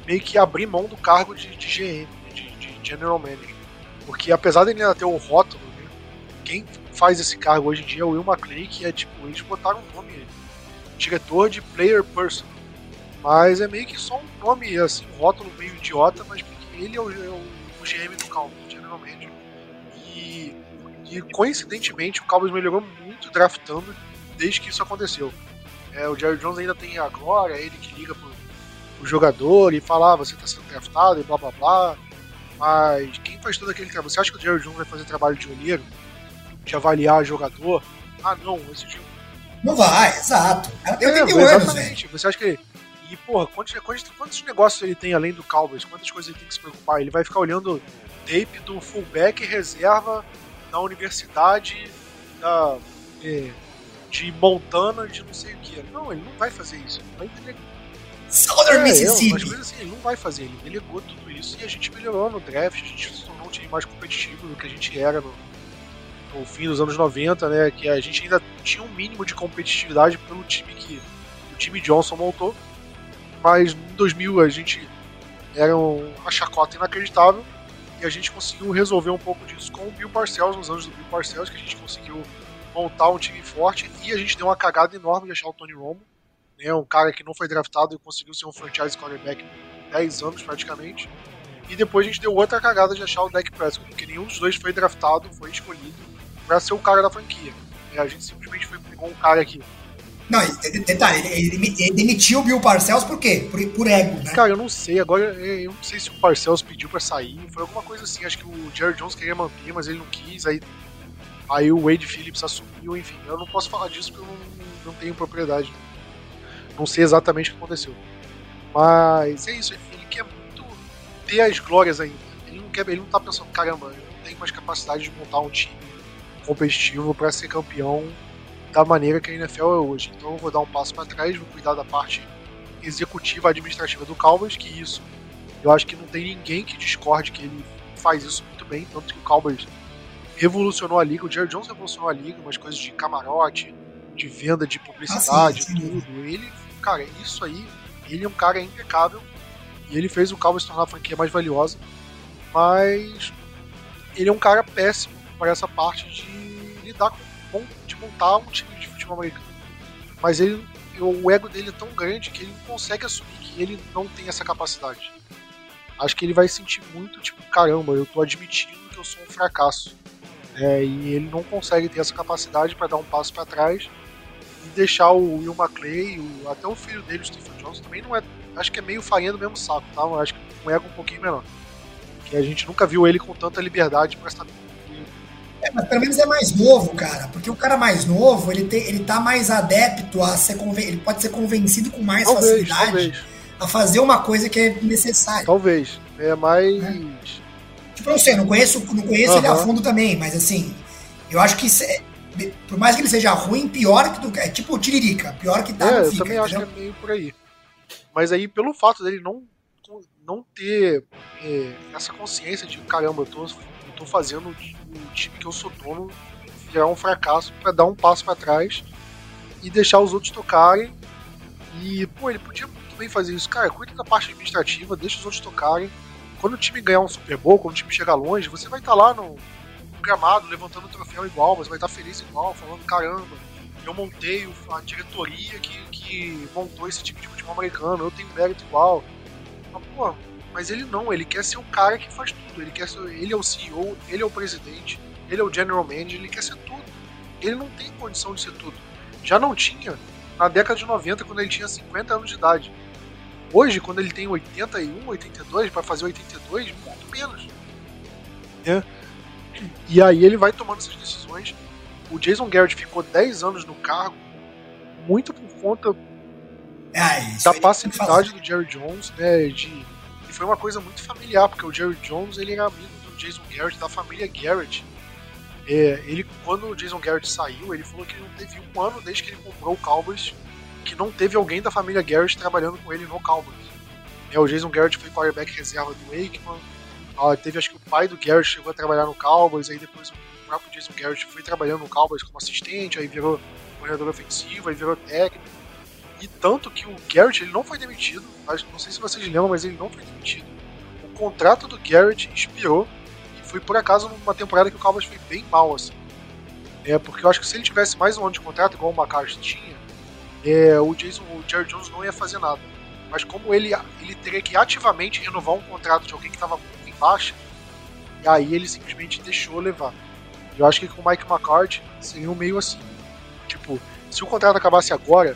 meio que abrir mão do cargo de, de GM, de, de General Manager. Porque apesar de ele ainda ter o rótulo, né, quem faz esse cargo hoje em dia é o Will McClay, que é tipo, eles botaram um nome diretor de player person. Mas é meio que só um nome, assim, um rótulo meio idiota, mas porque ele é o, é o, o GM do Cowboys, geralmente. E, e coincidentemente o Cowboys melhorou muito draftando desde que isso aconteceu. É, o Jerry Jones ainda tem a glória, é ele que liga pro, pro jogador e fala, ah, você tá sendo draftado e blá blá blá. Mas quem faz todo aquele trabalho? Você acha que o Jerry Jones vai fazer trabalho de olheiro? De avaliar jogador. Ah, não, esse time. Não vai, exato. Eu é, tenho exatamente. Anos, Você acha que. E, porra, quantos, quantos, quantos negócios ele tem além do Cowboys? Quantas coisas ele tem que se preocupar? Ele vai ficar olhando tape do fullback reserva da universidade da, é, de Montana de não sei o que. Não, ele não vai fazer isso. Ele vai entender. Southern é, Mississippi. Mas coisas assim, ele não vai fazer. Ele delegou tudo isso e a gente melhorou no draft. A gente se tornou um time mais competitivo do que a gente era no, no fim dos anos 90, né, que a gente ainda tinha um mínimo de competitividade pelo time que o time Johnson montou, mas em 2000 a gente era uma chacota inacreditável e a gente conseguiu resolver um pouco disso com o Bill Parcells, nos anos do Bill Parcells, que a gente conseguiu montar um time forte e a gente deu uma cagada enorme de achar o Tony Romo, né, um cara que não foi draftado e conseguiu ser um franchise quarterback 10 anos praticamente. E depois a gente deu outra cagada de achar o Dak Prescott, porque nenhum dos dois foi draftado, foi escolhido pra ser o cara da franquia. E a gente simplesmente foi, pegou um cara aqui. Não, detalhe, ele, ele, ele, demitiu o Bill Parcells por quê? Por, por ego, né? Cara, eu não sei. Agora, eu não sei se o Parcells pediu pra sair. Foi alguma coisa assim. Acho que o Jerry Jones queria manter, mas ele não quis. Aí, aí o Wade Phillips assumiu. Enfim, eu não posso falar disso porque eu não, não tenho propriedade. Não sei exatamente o que aconteceu. Mas é isso. Ele quer muito ter as glórias ainda. Ele não, quer, ele não tá pensando, caramba, eu não tenho mais capacidade de montar um time competitivo para ser campeão da maneira que a NFL é hoje. Então eu vou dar um passo para trás, vou cuidar da parte executiva administrativa do Cowboys, que isso eu acho que não tem ninguém que discorde que ele faz isso muito bem, tanto que o Cowboys revolucionou a liga, o Jerry Jones revolucionou a liga, umas coisas de camarote, de venda de publicidade, ah, sim, sim. tudo. Ele, cara, isso aí, ele é um cara impecável e ele fez o Cowboys tornar a franquia mais valiosa, mas ele é um cara péssimo para essa parte de lidar com de montar um time de futebol americano. Mas ele, o ego dele é tão grande que ele não consegue assumir que ele não tem essa capacidade. Acho que ele vai sentir muito, tipo, caramba, eu tô admitindo que eu sou um fracasso. É, e ele não consegue ter essa capacidade para dar um passo para trás e deixar o Will McClay, o, até o filho dele, o Stephen Johnson, também não é. Acho que é meio farinha do mesmo saco, tá? acho que um ego um pouquinho menor. Que a gente nunca viu ele com tanta liberdade para estar é, mas pelo menos é mais novo, cara. Porque o cara mais novo, ele, tem, ele tá mais adepto a ser ele pode ser convencido com mais talvez, facilidade talvez. a fazer uma coisa que é necessária. Talvez. É mais. É. Tipo, não sei, não conheço, não conheço ele a fundo também, mas assim, eu acho que é, por mais que ele seja ruim, pior que do, é tipo o Tiririca, pior que tá. É, eu fica, também entendeu? acho que é meio por aí. Mas aí, pelo fato dele não, não ter é, essa consciência de caramba, eu tô tô fazendo o time que eu sou dono virar um fracasso para dar um passo para trás e deixar os outros tocarem. E, pô, ele podia muito bem fazer isso. Cara, cuida da parte administrativa, deixa os outros tocarem. Quando o time ganhar um Super Bowl, quando o time chegar longe, você vai estar tá lá no, no, gramado, levantando o troféu igual, você vai estar tá feliz igual, falando, caramba, eu montei a diretoria que, que montou esse time de futebol americano, eu tenho mérito igual. Mas, pô, mas ele não, ele quer ser o cara que faz tudo. Ele quer ser, ele é o CEO, ele é o presidente, ele é o general manager, ele quer ser tudo. Ele não tem condição de ser tudo. Já não tinha na década de 90, quando ele tinha 50 anos de idade. Hoje, quando ele tem 81, 82, para fazer 82, muito menos. Né? E aí ele vai tomando essas decisões. O Jason Garrett ficou 10 anos no cargo, muito por conta é, da passividade do Jerry Jones, né? De, foi uma coisa muito familiar, porque o Jerry Jones ele era amigo do Jason Garrett, da família Garrett. É, ele, quando o Jason Garrett saiu, ele falou que não teve um ano desde que ele comprou o Cowboys que não teve alguém da família Garrett trabalhando com ele no Cowboys. É, o Jason Garrett foi quarterback reserva do Aikman. Ah, teve, acho que o pai do Garrett chegou a trabalhar no Cowboys, aí depois o próprio Jason Garrett foi trabalhando no Cowboys como assistente, aí virou corredor ofensivo, aí virou técnico. E tanto que o Garrett ele não foi demitido, não sei se vocês lembram, mas ele não foi demitido. O contrato do Garrett expirou foi por acaso numa temporada que o Cowboys foi bem mal, assim. É, porque eu acho que se ele tivesse mais um ano de contrato, igual o McCarthy tinha, é, o Jason, o Jerry Jones não ia fazer nada. Mas como ele, ele teria que ativamente renovar um contrato de alguém que estava muito em baixa, e aí ele simplesmente deixou levar. Eu acho que com o Mike McCarthy seria um meio assim. Tipo, se o contrato acabasse agora,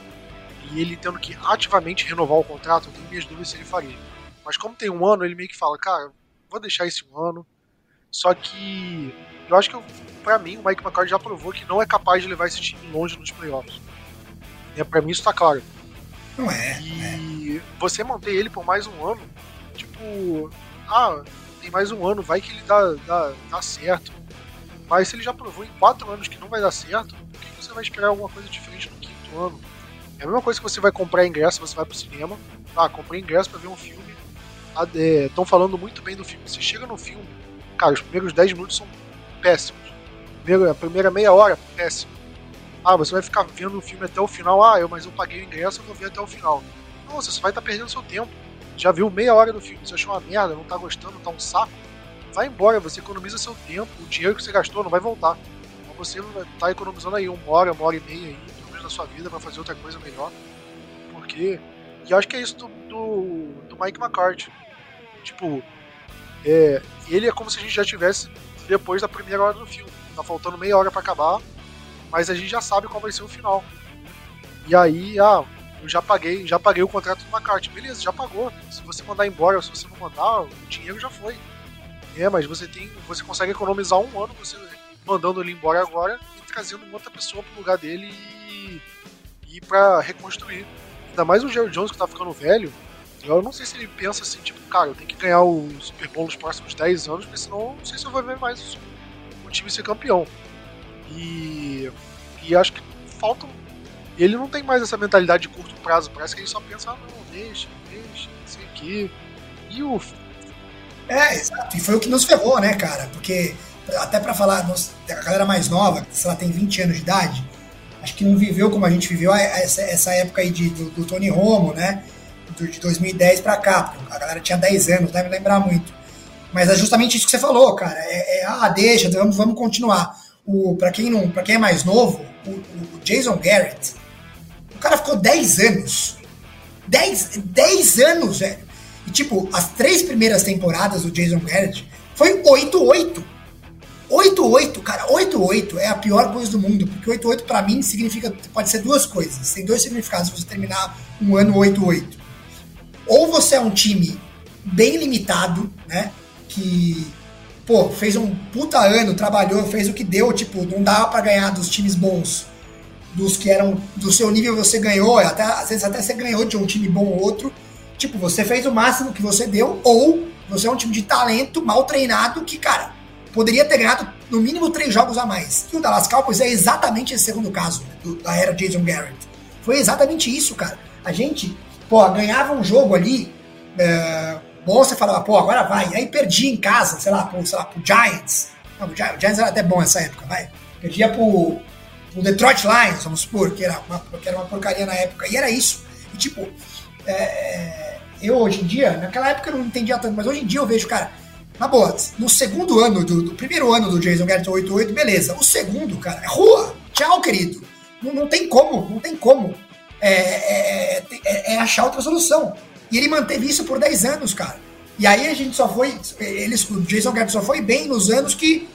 e ele tendo que ativamente renovar o contrato, eu tenho minhas dúvidas se ele faria. Mas como tem um ano, ele meio que fala, cara, vou deixar esse um ano, só que eu acho que, para mim, o Mike McCarthy já provou que não é capaz de levar esse time longe nos playoffs. É, para mim isso tá claro. Não é. E é. você manter ele por mais um ano, tipo, ah, tem mais um ano, vai que ele dá, dá, dá certo. Mas se ele já provou em quatro anos que não vai dar certo, por que você vai esperar alguma coisa diferente no quinto ano? É a mesma coisa que você vai comprar ingresso, você vai pro cinema. Ah, comprei ingresso para ver um filme. Estão ah, é, falando muito bem do filme. Você chega no filme, Cara, os primeiros 10 minutos são péssimos. Primeiro, a primeira meia hora, péssimo. Ah, você vai ficar vendo o filme até o final. Ah, eu, mas eu paguei o ingresso, eu vou ver até o final. Nossa, você vai estar tá perdendo seu tempo. Já viu meia hora do filme, você achou uma merda, não tá gostando, tá um saco. Vai embora, você economiza seu tempo, o dinheiro que você gastou não vai voltar. Então você tá economizando aí uma hora, uma hora e meia aí, na sua vida, para fazer outra coisa melhor. Porque. E eu acho que é isso do, do, do Mike McCarthy. Tipo, é, ele é como se a gente já tivesse depois da primeira hora do filme. Tá faltando meia hora para acabar, mas a gente já sabe qual vai ser o final. E aí, ah, eu já paguei, já paguei o contrato do McCarthy. Beleza, já pagou. Se você mandar embora ou se você não mandar, o dinheiro já foi. É, mas você tem, você consegue economizar um ano você mandando ele embora agora e trazendo outra pessoa pro lugar dele e, e para reconstruir. Ainda mais o Jerry Jones que tá ficando velho, eu não sei se ele pensa assim, tipo, cara, eu tenho que ganhar o Super Bowl nos próximos 10 anos, porque senão não sei se eu vou ver mais o time ser campeão. E, e acho que falta. Ele não tem mais essa mentalidade de curto prazo, parece que ele só pensa, ah, não, deixa, deixa, não sei o quê. E o. É, exato. E foi o que nos ferrou, né, cara? Porque, até para falar, a galera mais nova, se ela tem 20 anos de idade, acho que não viveu como a gente viveu essa, essa época aí de, do, do Tony Romo, né? de 2010 para cá, a galera tinha 10 anos, deve lembrar muito. Mas é justamente isso que você falou, cara. É, é ah, deixa, vamos, vamos continuar. Para quem não, para quem é mais novo, o, o, Jason Garrett, o cara ficou 10 anos. 10, 10 anos, velho. E tipo, as três primeiras temporadas do Jason Garrett foi 8-8. 8-8, cara, 8-8 é a pior coisa do mundo, porque 8-8 para mim significa, pode ser duas coisas, tem dois significados se você terminar um ano 8-8 ou você é um time bem limitado, né? Que, pô, fez um puta ano, trabalhou, fez o que deu, tipo, não dava para ganhar dos times bons, dos que eram do seu nível você ganhou, até, às vezes até você ganhou de um time bom ou outro. Tipo, você fez o máximo que você deu, ou você é um time de talento mal treinado que, cara, poderia ter ganhado no mínimo três jogos a mais. E o Dallas Cowboys é exatamente esse segundo caso do, da era Jason Garrett. Foi exatamente isso, cara. A gente pô, ganhava um jogo ali, é, bom, você falava, pô, agora vai. Aí perdia em casa, sei lá, pro, sei lá, pro Giants. Não, o Giants era até bom nessa época, vai. Perdia pro, pro Detroit Lions, vamos supor, que era, uma, que era uma porcaria na época. E era isso. E tipo, é, eu hoje em dia, naquela época eu não entendia tanto, mas hoje em dia eu vejo, cara, na boa, no segundo ano, do, do primeiro ano do Jason Garrett 88, beleza. O segundo, cara, é rua. Tchau, querido. Não, não tem como, não tem como é é, é, é, é, achar outra solução. E ele manteve isso por 10 anos, cara. E aí a gente só foi. Eles, o Jason Garrett só foi bem nos anos que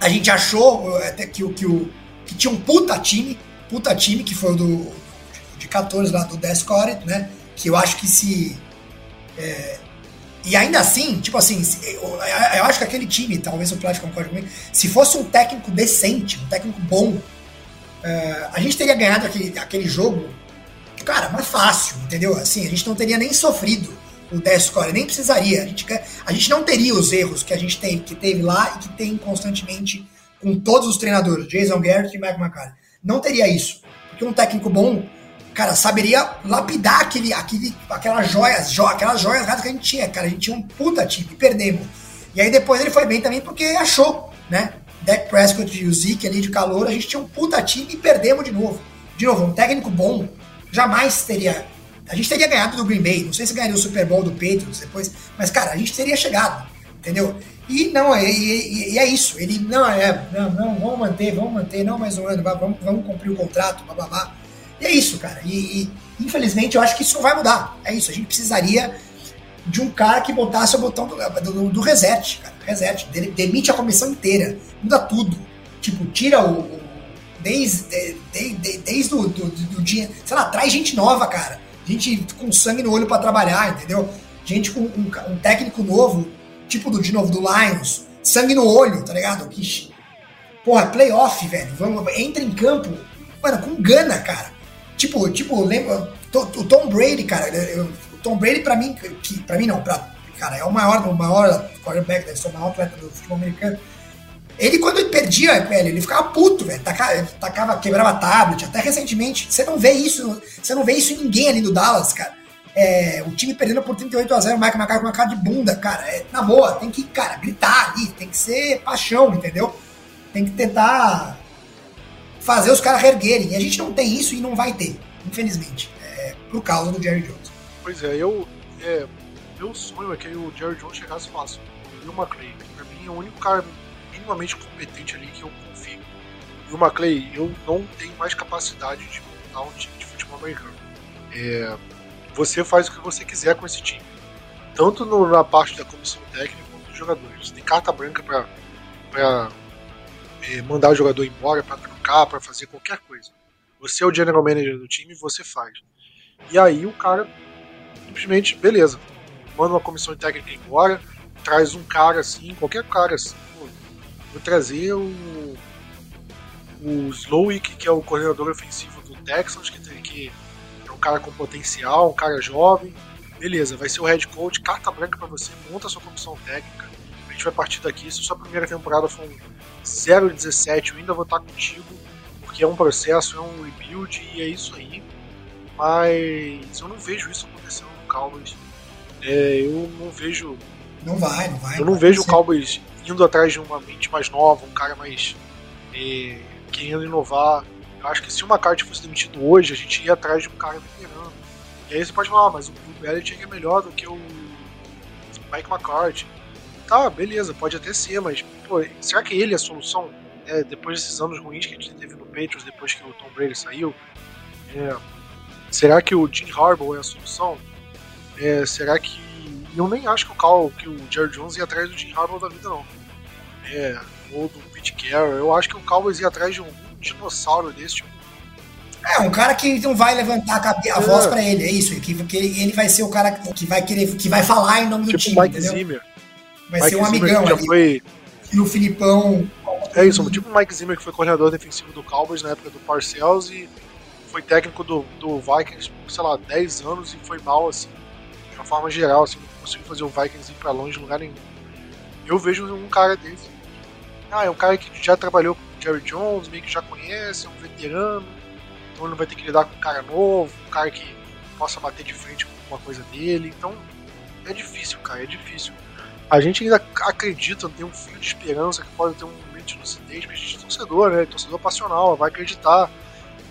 a gente achou até que, que, que, que tinha um puta time, puta time, que foi o do, de 14 lá do Descore, né? Que eu acho que se. É, e ainda assim, tipo assim, eu, acho que aquele time, talvez o Plat concorde comigo, se fosse um técnico decente, um técnico bom, uh, a gente teria ganhado aquele, aquele jogo, cara, mais fácil, entendeu? Assim, a gente não teria nem sofrido o 10 score, nem precisaria. A gente, a gente não teria os erros que a gente tem, que teve lá e que tem constantemente com todos os treinadores, Jason Garrett e Mike McCarthy. Não teria isso. Porque um técnico bom, cara, saberia lapidar aquele, aquele, aquelas joias, jo, aquelas joias que a gente tinha, cara. A gente tinha um puta time, perdemos. E aí depois ele foi bem também porque achou, né? Dak Prescott e o Zeke ali de calor, a gente tinha um puta time e perdemos de novo. De novo, um técnico bom jamais teria a gente teria ganhado do Green Bay, não sei se ganharia o Super Bowl do Patriots depois, mas cara, a gente teria chegado, entendeu? E não, é, e, e é isso. Ele não é, não, não, vamos manter, vamos manter, não mais um ano, vamos, vamos cumprir o contrato, babá. E é isso, cara. E, e, infelizmente eu acho que isso não vai mudar. É isso. A gente precisaria de um cara que botasse o botão do, do, do reset, cara. Reset. Demite a comissão inteira. Muda tudo. Tipo, tira o. o desde, desde, desde o do, do, do dia. Sei lá, traz gente nova, cara gente com sangue no olho para trabalhar, entendeu? Gente com um, um, técnico novo, tipo do de novo do Lions, sangue no olho, tá ligado? Que, porra, playoff, velho. Vamos, entra em campo, mano, com gana, cara. Tipo, tipo, lembra o Tom Brady, cara. O Tom Brady para mim, que para mim não, para cara, é o maior, o maior quarterback, deve ser o maior atleta do futebol americano. Ele, quando ele perdia, velho, ele ficava puto, velho. Tacava, tacava, quebrava tablet. Até recentemente. Você não vê isso. Você não vê isso em ninguém ali no Dallas, cara. É, o time perdendo por 38 a 0 o Mike McCarthy com uma cara de bunda, cara. É, na boa, tem que, cara, gritar ali. Tem que ser paixão, entendeu? Tem que tentar fazer os caras erguerem. E a gente não tem isso e não vai ter, infelizmente. É, por causa do Jerry Jones. Pois é, eu. É, meu sonho é que o Jerry Jones chegasse fácil. E o McClay, pra mim, é o único cara minimamente competente ali que eu confio. E o McClay, eu não tenho mais capacidade de montar um time de futebol americano. É, você faz o que você quiser com esse time. Tanto no, na parte da comissão técnica quanto dos jogadores. Você tem carta branca para é, mandar o jogador embora, para para fazer qualquer coisa. Você é o general manager do time você faz. E aí o cara simplesmente, beleza, manda uma comissão técnica embora, traz um cara assim, qualquer cara assim, Vou trazer o, o Slowick, que é o coordenador ofensivo do Texans, que, tem, que é um cara com potencial, um cara jovem. Beleza, vai ser o head coach, carta branca para você, monta a sua comissão técnica. A gente vai partir daqui. Se sua primeira temporada for um 0-17, eu ainda vou estar contigo, porque é um processo, é um rebuild e é isso aí. Mas eu não vejo isso acontecendo no Cowboys. É, eu não vejo. Não vai, não vai. Eu não vejo o Cowboys indo atrás de uma mente mais nova, um cara mais é, querendo inovar. Eu acho que se o McCarthy fosse demitido hoje, a gente ia atrás de um cara veterano. E aí você pode falar, ah, mas o Belichick é melhor do que o Mike McCarthy. Tá, beleza, pode até ser, mas pô, será que ele é a solução? É, depois desses anos ruins que a gente teve no Patriots, depois que o Tom Brady saiu, é, será que o Jim Harbaugh é a solução? É, será que eu nem acho que o Cal, que o Jerry Jones ia atrás do Jim Harbaugh da vida, não. É, ou do Pete Carroll. Eu acho que o Cowboys ia atrás de um dinossauro desse, tipo. É, um cara que não vai levantar a, a é. voz pra ele, é isso. Que, que ele vai ser o cara que vai querer, que vai falar em nome tipo do time. Mike entendeu? Zimmer. Vai Mike ser um Zimmer amigão já ali. Foi... E o Filipão. É isso, tipo o Mike Zimmer que foi coordenador defensivo do Cowboys na época do Parcells e foi técnico do, do Vikings por, sei lá, 10 anos e foi mal, assim, de uma forma geral, assim, conseguiu fazer o Vikings ir pra longe de lugar nenhum. Eu vejo um cara desse. Ah, é um cara que já trabalhou com o Jerry Jones, meio que já conhece, é um veterano, então ele não vai ter que lidar com um cara novo, um cara que possa bater de frente com alguma coisa dele. Então é difícil, cara, é difícil. A gente ainda acredita, tem um fio de esperança que pode ter um momento de lucidez, mas a gente é torcedor, né? Torcedor passional, vai acreditar.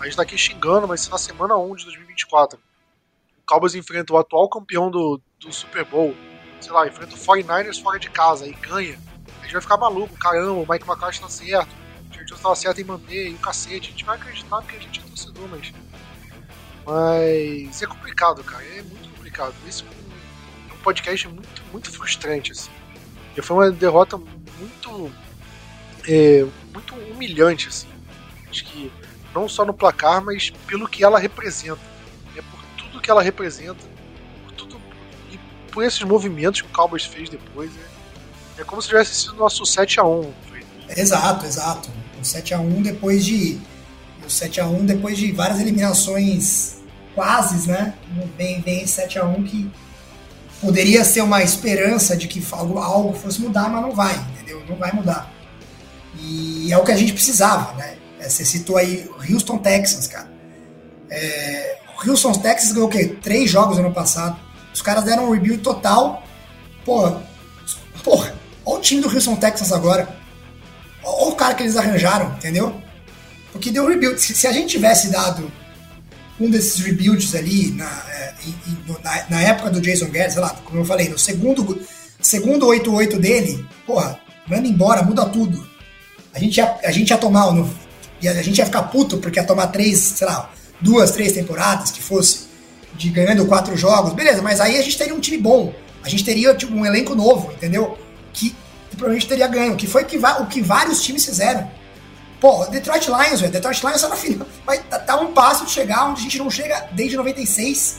A gente tá aqui xingando, mas na semana 1 de 2024. O Cowboys enfrenta o atual campeão do, do Super Bowl, sei lá, enfrenta o 49ers fora de casa e ganha, a gente vai ficar maluco, caramba, o Mike McCarthy tá certo, o Jerry Jones tava certo em manter, e o cacete, a gente vai acreditar porque a gente é torcedor, mas. Mas é complicado, cara, é muito complicado. Esse podcast muito, muito frustrante, assim. E foi uma derrota muito. É, muito humilhante, assim. Acho que não só no placar, mas pelo que ela representa. É por tudo que ela representa, por tudo. E por esses movimentos que o Cowboys fez depois. É, é como se tivesse sido nosso 7x1. Exato, exato. O 7x1 depois de. O 7x1 depois de várias eliminações quase, né? Vem, vem 7x1 que poderia ser uma esperança de que algo, algo fosse mudar, mas não vai, entendeu? Não vai mudar. E é o que a gente precisava, né? É, você citou aí Houston Texans, cara. É, o Houston Texans ganhou o quê? Três jogos no ano passado. Os caras deram um rebuild total. Porra, porra, olha o time do Houston Texans agora. Olha o cara que eles arranjaram, entendeu? Porque deu rebuild. Se, se a gente tivesse dado um desses rebuilds ali na, é, na, na, época do Jason Garrett, sei lá, como eu falei, no segundo, segundo 8-8 dele, porra, manda embora, muda tudo. A gente ia, a gente ia tomar, e a gente ia ficar puto porque ia tomar três, sei lá, duas, três temporadas que fosse de ganhando quatro jogos, beleza, mas aí a gente teria um time bom. A gente teria tipo, um elenco novo, entendeu? Que, que provavelmente teria ganho, que foi que, o que vários times fizeram. Pô, Detroit Lions, velho. Detroit Lions tá na final. Vai tá, tá um passo de chegar onde a gente não chega desde 96.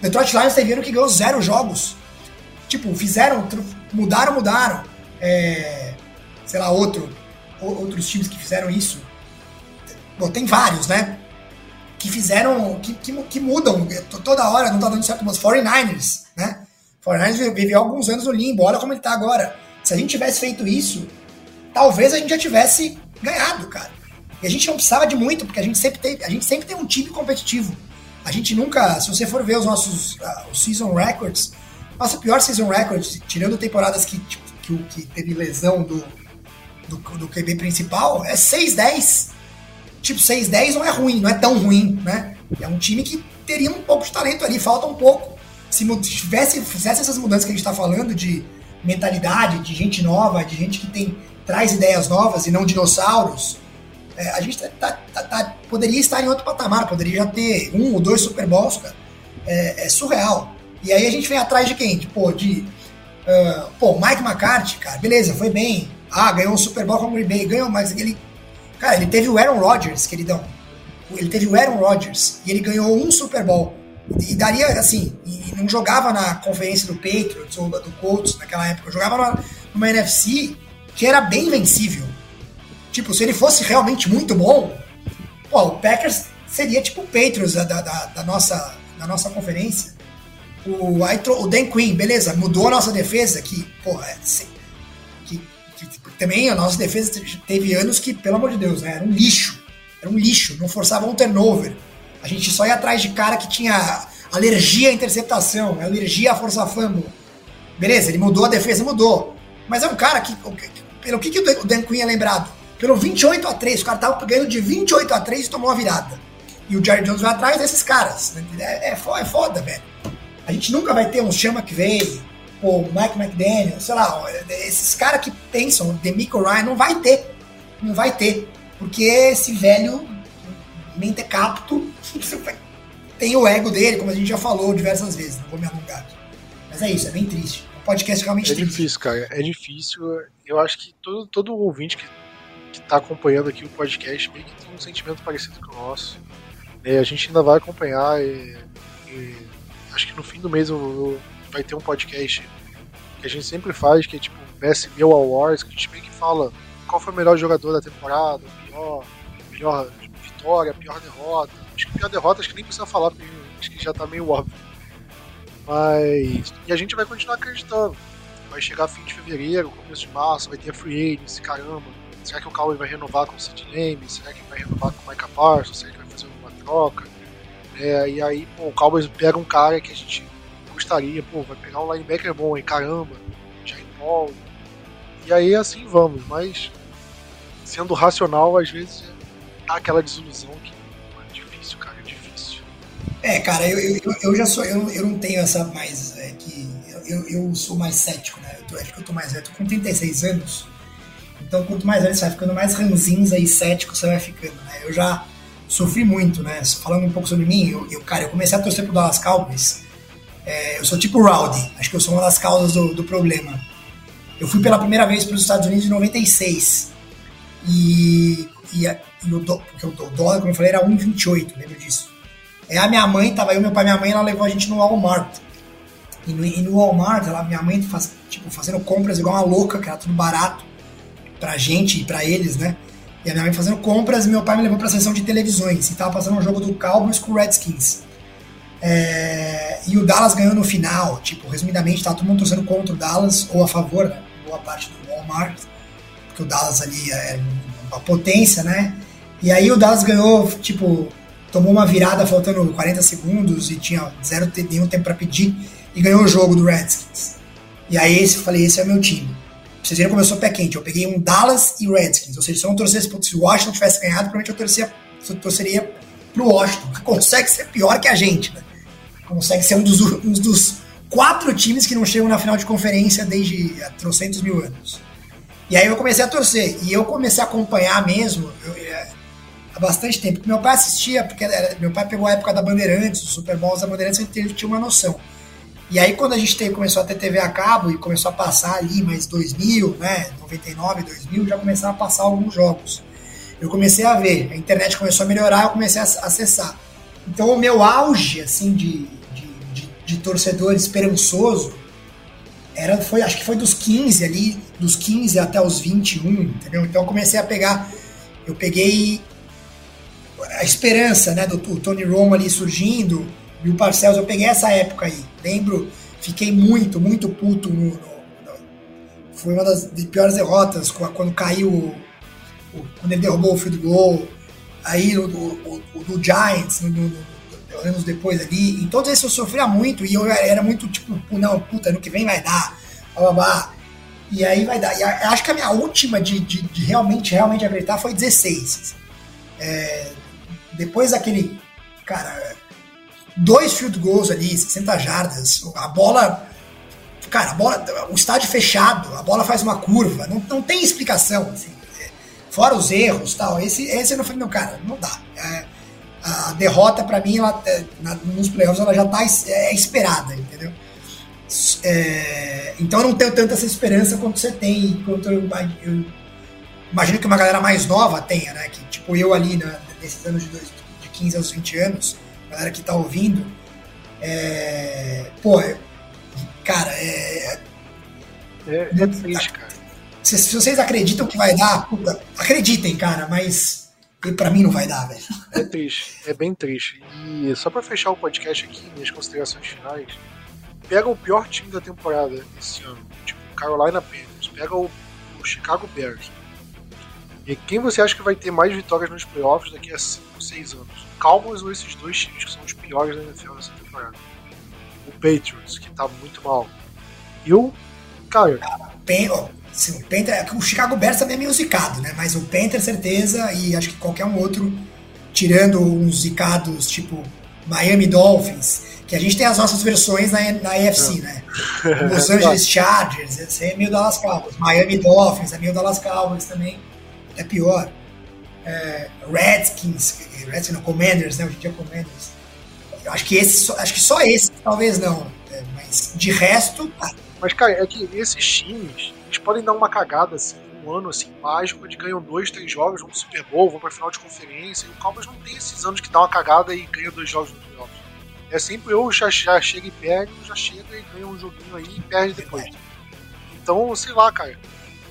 Detroit Lions teve ano que ganhou zero jogos. Tipo, fizeram, mudaram, mudaram. É, sei lá, outro, outros times que fizeram isso. Bom, tem vários, né? Que fizeram, que, que, que mudam toda hora, não tá dando certo, mas 49ers, né? 49ers viveu alguns anos no limbo, olha como ele tá agora. Se a gente tivesse feito isso, talvez a gente já tivesse ganhado, cara. E a gente não precisava de muito, porque a gente sempre tem, a gente sempre tem um time competitivo. A gente nunca, se você for ver os nossos uh, os season records, nossa pior season record, tirando temporadas que, tipo, que, que teve lesão do, do, do QB principal, é 6-10. Tipo, 6-10 não é ruim, não é tão ruim, né? É um time que teria um pouco de talento ali, falta um pouco. Se tivesse, fizesse essas mudanças que a gente está falando de mentalidade, de gente nova, de gente que tem traz ideias novas e não dinossauros, é, a gente tá, tá, tá, tá, poderia estar em outro patamar, poderia já ter um ou dois Super Bowls, cara. É, é surreal. E aí a gente vem atrás de quem? Pô, de. Uh, pô, Mike McCarthy, cara, beleza, foi bem. Ah, ganhou um Super Bowl com o Green Bay, ganhou, mas ele. Cara, ele teve o Aaron Rodgers, queridão. Ele teve o Aaron Rodgers e ele ganhou um Super Bowl. E daria, assim, e não jogava na conferência do Patriots ou do Colts naquela época, jogava numa, numa NFC que era bem vencível. Tipo, se ele fosse realmente muito bom, pô, o Packers seria tipo o Patriots da, da, da nossa, da nossa conferência. O, o Dan Quinn, beleza, mudou a nossa defesa, que, pô, é, que, que, que, também a nossa defesa teve anos que, pelo amor de Deus, né, era um lixo. Era um lixo, não forçava um turnover. A gente só ia atrás de cara que tinha alergia à interceptação, alergia à força fumble. Beleza, ele mudou a defesa, mudou. Mas é um cara que, pelo que, que o Dan Quinn é lembrado? Pelo 28 a 3 o cara tava ganhando de 28 a 3 e tomou a virada. E o Jerry Jones vai atrás desses caras. Né? É, é, foda, é foda, velho. A gente nunca vai ter um Chama que veio, o Mike McDaniel, sei lá, esses caras que pensam, Demico Ryan, não vai ter. Não vai ter. Porque esse velho mentecapto <laughs> tem o ego dele, como a gente já falou diversas vezes, não vou me alongar. Mas é isso, é bem triste podcast realmente É difícil, cara. É difícil. Eu acho que todo, todo ouvinte que, que tá acompanhando aqui o podcast meio que tem um sentimento parecido com o nosso. É, a gente ainda vai acompanhar. E, e acho que no fim do mês eu, eu, vai ter um podcast que a gente sempre faz, que é tipo Best Meal Awards, que a gente meio que fala qual foi o melhor jogador da temporada, o pior, melhor vitória, pior derrota. Acho que pior derrota acho que nem precisa falar, porque acho que já tá meio óbvio. Mas. E a gente vai continuar acreditando. Vai chegar fim de fevereiro, começo de março, vai ter a free agency, caramba. Será que o Cowboy vai renovar com o Sid Lame? Será que vai renovar com o Micah Parsons? Será que vai fazer alguma troca? É, e aí, pô, o Cowboys pega um cara que a gente gostaria, pô, vai pegar um linebacker bom, aí caramba, Jair Paul. E aí assim vamos, mas sendo racional, às vezes dá aquela desilusão é, cara, eu, eu, eu já sou. Eu, eu não tenho essa mais. É, que eu, eu sou mais cético, né? Eu tô, acho que eu tô mais velho. Tô com 36 anos. Então, quanto mais velho você vai ficando, mais ranzinza e cético você vai ficando, né? Eu já sofri muito, né? Falando um pouco sobre mim, eu, eu cara, eu comecei a torcer pro Dallas Cowboys É, eu sou tipo Rowdy, acho que eu sou uma das causas do, do problema. Eu fui pela primeira vez para os Estados Unidos em 96. E, e, e o, do, porque o dólar, como eu falei, era 1,28, lembro disso. É a minha mãe, tava eu, meu pai minha mãe, ela levou a gente no Walmart. E no, e no Walmart, ela, minha mãe faz, tipo, fazendo compras igual uma louca, que era tudo barato pra gente e pra eles, né? E a minha mãe fazendo compras e meu pai me levou pra sessão de televisões. E tava passando um jogo do Cowboys com o Redskins. É, e o Dallas ganhou no final, tipo, resumidamente, tava todo mundo torcendo contra o Dallas, ou a favor, né? Boa parte do Walmart, porque o Dallas ali é uma potência, né? E aí o Dallas ganhou, tipo, tomou uma virada faltando 40 segundos e tinha zero nenhum tempo para pedir e ganhou o jogo do Redskins. E aí esse, eu falei, esse é o meu time. Vocês eu sou pé quente. Eu peguei um Dallas e Redskins. Ou seja, se eu não torcesse, se o Washington tivesse ganhado, provavelmente eu torceria, eu torceria pro Washington, que consegue ser pior que a gente, né? Consegue ser um dos, um dos quatro times que não chegam na final de conferência desde há trocentos mil anos. E aí eu comecei a torcer. E eu comecei a acompanhar mesmo eu, é, há bastante tempo. Meu pai assistia, porque era, meu pai pegou a época da Bandeirantes, o Super Bowl da Bandeirantes, ele tinha uma noção. E aí quando a gente teve, começou a ter TV a cabo e começou a passar ali mais 2000, né, 99, 2000, já começaram a passar alguns jogos. Eu comecei a ver, a internet começou a melhorar, eu comecei a acessar. Então o meu auge, assim, de, de, de, de torcedor esperançoso, era, foi, acho que foi dos 15 ali, dos 15 até os 21, entendeu? Então eu comecei a pegar, eu peguei a esperança, né, do, Tony Romo ali surgindo, e o Parcells, eu peguei essa época aí. Lembro, fiquei muito, muito puto. No, no, no, foi uma das piores derrotas quando caiu, o, o, quando ele derrubou o field goal. Aí o, o, o do Giants, anos depois ali. Em todos esses eu sofria muito e eu era muito tipo, não, puta, ano que vem vai dar. Blá. E aí vai dar. E acho que a minha última de, de, de realmente, realmente acreditar foi 16. É, depois daquele. Cara, dois field goals ali, 60 jardas, a bola. Cara, a bola, o estádio fechado, a bola faz uma curva, não, não tem explicação. Assim, fora os erros tal. Esse, esse eu não falei, não, cara, não dá. É, a derrota, para mim, ela, é, na, nos playoffs, ela já tá é, esperada, entendeu? É, então eu não tenho tanta essa esperança quanto você tem, quanto eu, eu, imagino que uma galera mais nova tenha, né? Que tipo eu ali na, nesses anos de, dois, de 15 aos 20 anos, galera que tá ouvindo, é, pô, cara, é. É, é triste, cara. Se, se, vocês acreditam que vai dar, puta, acreditem, cara, mas para mim não vai dar, velho. É triste, é bem triste. E só para fechar o podcast aqui, minhas considerações finais, pega o pior time da temporada esse ano, tipo Carolina Panthers, pega o, o Chicago Bears. E quem você acha que vai ter mais vitórias nos playoffs daqui a 5, 6 anos? Cowboys ou esses dois times que são os piores da NFL nessa temporada. O Patriots, que tá muito mal. E o. Cara. Pen, sim, o, Panther, o Chicago Bears também é meio zicado, né? Mas o Panther, certeza, e acho que qualquer um outro, tirando uns zicados tipo Miami Dolphins, que a gente tem as nossas versões na, na AFC, né? <laughs> Los Angeles Chargers, esse é meio Dallas Cowboys. Miami Dolphins é meio Dallas Cowboys também, é pior é, Redskins, Redskins não, Commanders, né? Hoje em dia Commanders. Eu acho que esse, acho que só esse talvez não, é, mas de resto. Tá. Mas cara, é que esses times eles podem dar uma cagada assim, um ano assim mágico de ganham dois, três jogos, vão pro Super Bowl, vão pra final de conferência. E o Cowboys não tem esses anos que dá uma cagada e ganha dois jogos no playoffs. É sempre eu já, já chega e perde, já chega e ganha um joguinho aí e perde depois. Então, sei lá, cara.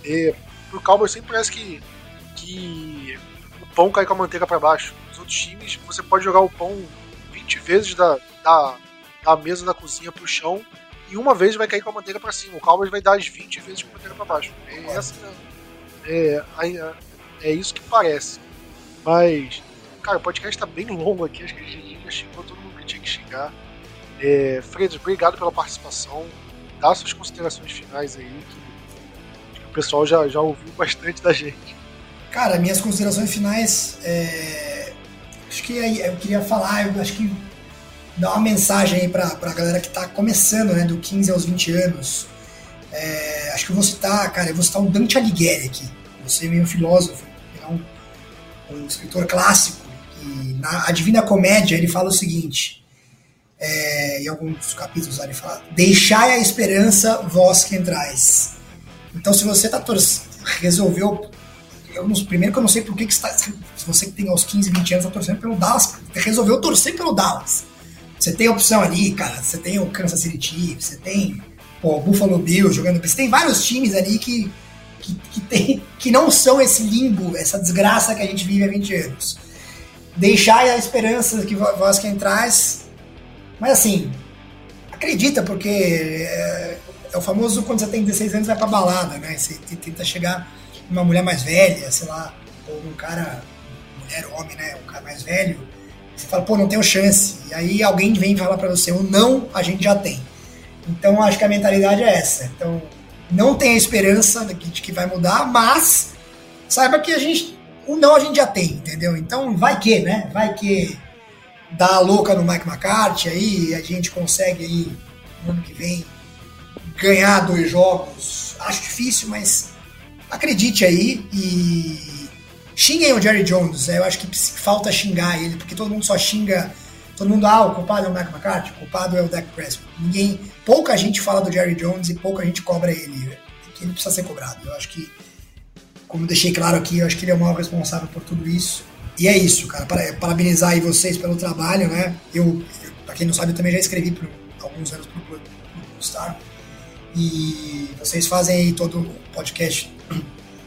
É, pro Cowboys sempre parece que, que pão cai com a manteiga para baixo. Nos outros times, você pode jogar o pão 20 vezes da, da, da mesa da cozinha pro chão e uma vez vai cair com a manteiga para cima. O Cowboys vai dar as 20 vezes com a manteiga para baixo. É, essa, é, é, é, isso que parece. Mas, cara, o podcast tá bem longo aqui. Acho que a gente chegou todo mundo que tinha que chegar. É, Fred, obrigado pela participação. Dá suas considerações finais aí, que, que o pessoal já, já ouviu bastante da gente. Cara, minhas considerações finais. É... Acho que eu queria falar, eu acho que dar uma mensagem aí pra, pra galera que tá começando, né, do 15 aos 20 anos. É... Acho que eu vou citar, cara, eu vou citar o Dante Alighieri aqui. Você é meio filósofo, é um, um escritor clássico. E na Divina Comédia ele fala o seguinte: é, em alguns capítulos ali fala, deixai a esperança vós que entrais. Então se você tá resolveu eu primeiro que eu não sei por que, que está, se você que tem aos 15, 20 anos tá torcendo pelo Dallas, resolveu torcer pelo Dallas. Você tem a opção ali, cara, você tem o Kansas City Chiefs, você tem pô, o Buffalo Bills jogando, você tem vários times ali que, que, que, tem, que não são esse limbo, essa desgraça que a gente vive há 20 anos. Deixar a esperança que vós quem traz mas assim, acredita, porque é, é, o famoso quando você tem 16 anos vai pra balada, né? Você tenta chegar numa mulher mais velha, sei lá, ou um cara, mulher, homem, né? Um cara mais velho. Você fala, pô, não tenho chance. E aí alguém vem falar para você, o não a gente já tem. Então acho que a mentalidade é essa. Então não tenha esperança de que vai mudar, mas saiba que a gente, o não a gente já tem, entendeu? Então vai que, né? Vai que dar a louca no Mike McCarthy aí, a gente consegue aí no ano que vem ganhar dois jogos. Acho difícil, mas acredite aí e xinguem o Jerry Jones. Eu acho que falta xingar ele, porque todo mundo só xinga. Todo mundo, ah, o culpado é o Mike McCarthy, o culpado é o Dak Prescott. Ninguém, pouca gente fala do Jerry Jones e pouca gente cobra ele. Que ele precisa ser cobrado. Eu acho que, como deixei claro aqui, eu acho que ele é o maior responsável por tudo isso. E é isso, cara. Parabenizar aí vocês pelo trabalho, né? Eu, pra quem não sabe, eu também já escrevi por alguns anos pro Blue Star. E vocês fazem aí todo o podcast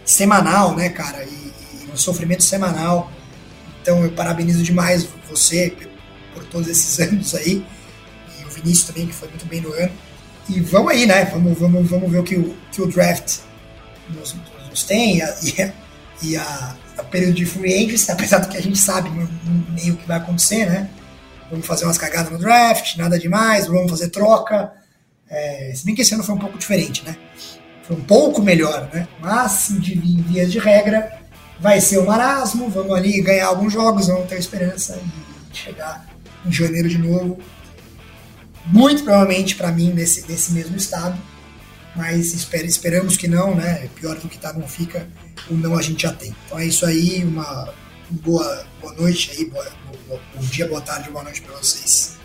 semanal, né, cara? E, e um sofrimento semanal. Então eu parabenizo demais você por todos esses <laughs> anos aí. E o Vinícius também, que foi muito bem no ano. E vamos aí, né? Vamos, vamos, vamos ver o que o, que o draft nos, nos tem. E a, e a, e a o período de free agency, <laughs> apesar do que a gente sabe meio que vai acontecer, né? Vamos fazer umas cagadas no draft, nada demais, vamos fazer troca. É, se bem que esse ano foi um pouco diferente, né? Foi um pouco melhor, né? Mas, de, em vias de regra, vai ser o marasmo, vamos ali ganhar alguns jogos, vamos ter esperança de chegar em janeiro de novo. Muito provavelmente para mim nesse, nesse mesmo estado, mas esper, esperamos que não, né? Pior do que tá, não fica o não a gente já tem. Então é isso aí, uma boa, boa noite aí, boa, bom dia, boa tarde, boa noite para vocês.